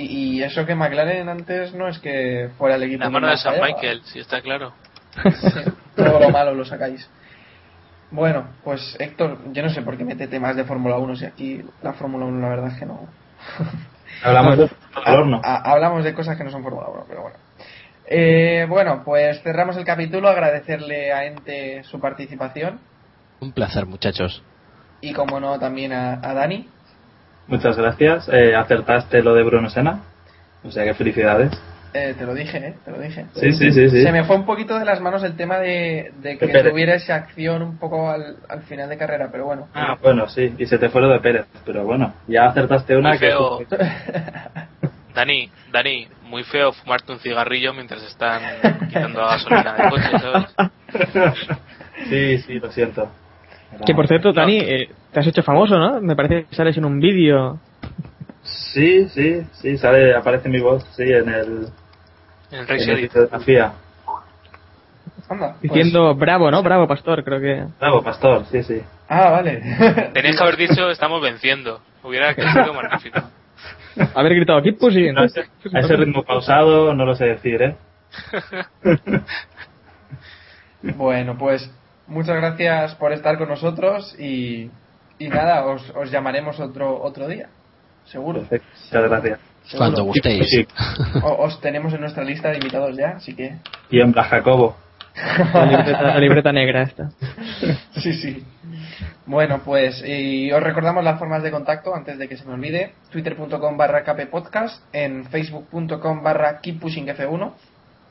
Y, y eso que McLaren antes no es que fuera el equipo La mano de más San fallaba. Michael, si está claro. Sí, todo lo malo lo sacáis. Bueno, pues Héctor, yo no sé por qué mete temas de Fórmula 1 si aquí la Fórmula 1 la verdad es que no. Hablamos de al horno. Ha- hablamos de cosas que no son Fórmula 1, pero bueno. Eh, bueno, pues cerramos el capítulo, agradecerle a Ente su participación Un placer, muchachos. y como no también a, a Dani. Muchas gracias. Eh, acertaste lo de Bruno Sena. O sea que felicidades. Eh, te lo dije, ¿eh? Te lo dije. Sí, sí, sí, sí. Se me fue un poquito de las manos el tema de, de que tuviera esa acción un poco al, al final de carrera, pero bueno. Ah, bueno, sí. Y se te fue lo de Pérez. Pero bueno, ya acertaste una Muy que... feo. Dani, Dani, muy feo fumarte un cigarrillo mientras están quitando gasolina del coche, ¿sabes? sí, sí, lo siento. Que por cierto, Dani, eh, te has hecho famoso, ¿no? Me parece que sales en un vídeo. Sí, sí, sí, sale, aparece mi voz, sí, en el... En el En fotografía. Anda, pues- Diciendo bravo, ¿no? Bravo, pastor, creo que. Bravo, pastor, sí, sí. Ah, vale. Tenías que haber dicho estamos venciendo. Hubiera sido magnífico. Haber gritado, keep pushing. No, a ese, a ese ritmo pausado no lo sé decir, ¿eh? Bueno, pues muchas gracias por estar con nosotros y, y nada, os, os llamaremos otro otro día, seguro. Perfecto, muchas gracias. seguro. Cuando gustéis. Sí. O- os tenemos en nuestra lista de invitados ya, así que Y en Blas Jacobo. La libreta, la libreta negra esta. sí, sí. Bueno, pues y os recordamos las formas de contacto antes de que se me olvide. Twitter.com barra kppodcast, en facebook.com barra keeppushingf1.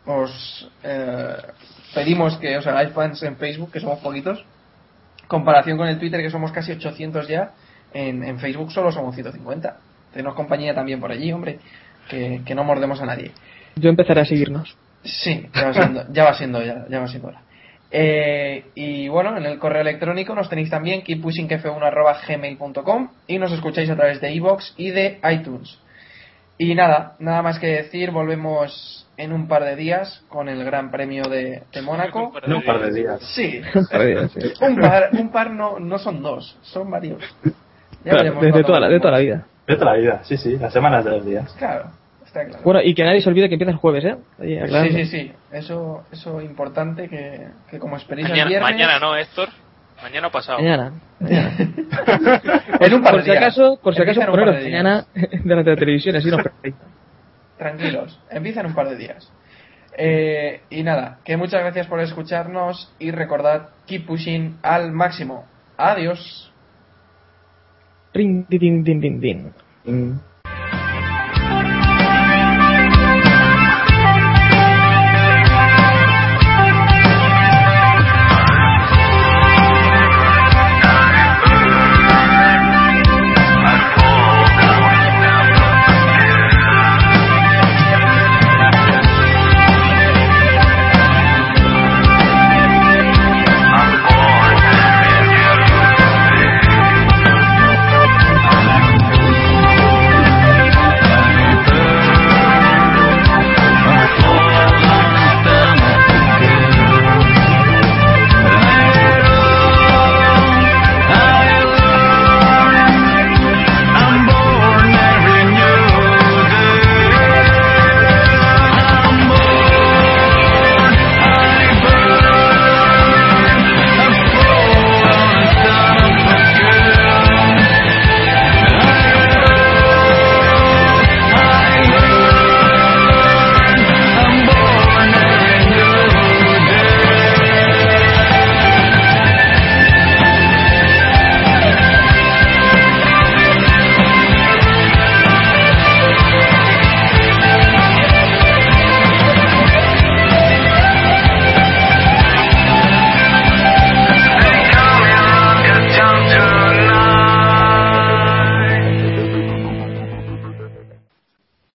Os eh, pedimos que os hagáis fans en Facebook, que somos poquitos. Comparación con el Twitter, que somos casi 800 ya, en, en Facebook solo somos 150. Tenemos compañía también por allí, hombre, que, que no mordemos a nadie. Yo empezaré a seguirnos. Sí, ya va siendo, ya va siendo, ya, ya va siendo hora. Eh, y bueno, en el correo electrónico nos tenéis también keeppushingf1.gmail.com y nos escucháis a través de iVoox y de iTunes. Y nada, nada más que decir, volvemos en un par de días con el Gran Premio de, de Mónaco. En un par de días. Sí, Un par de días, sí. un par, un par no, no son dos, son varios. Ya Claro, veremos de, toda la, de toda la vida. De toda la vida, sí, sí, las semanas de los días. Claro, está claro. Bueno, y que nadie se olvide que empieza el jueves, ¿eh? Ahí, Sí, sí, sí. Eso, eso importante que, que como esperéis el Mañana, viernes. mañana no, Héctor. Mañana o pasado. Mañana. mañana. en un par por si acaso, por si acaso en un par poneros de días. mañana delante de la televisión, así nos Tranquilos, empieza en un par de días. Eh, y nada, que muchas gracias por escucharnos y recordad, keep pushing al máximo. Adiós. Ring, din, din, din, din. Mm.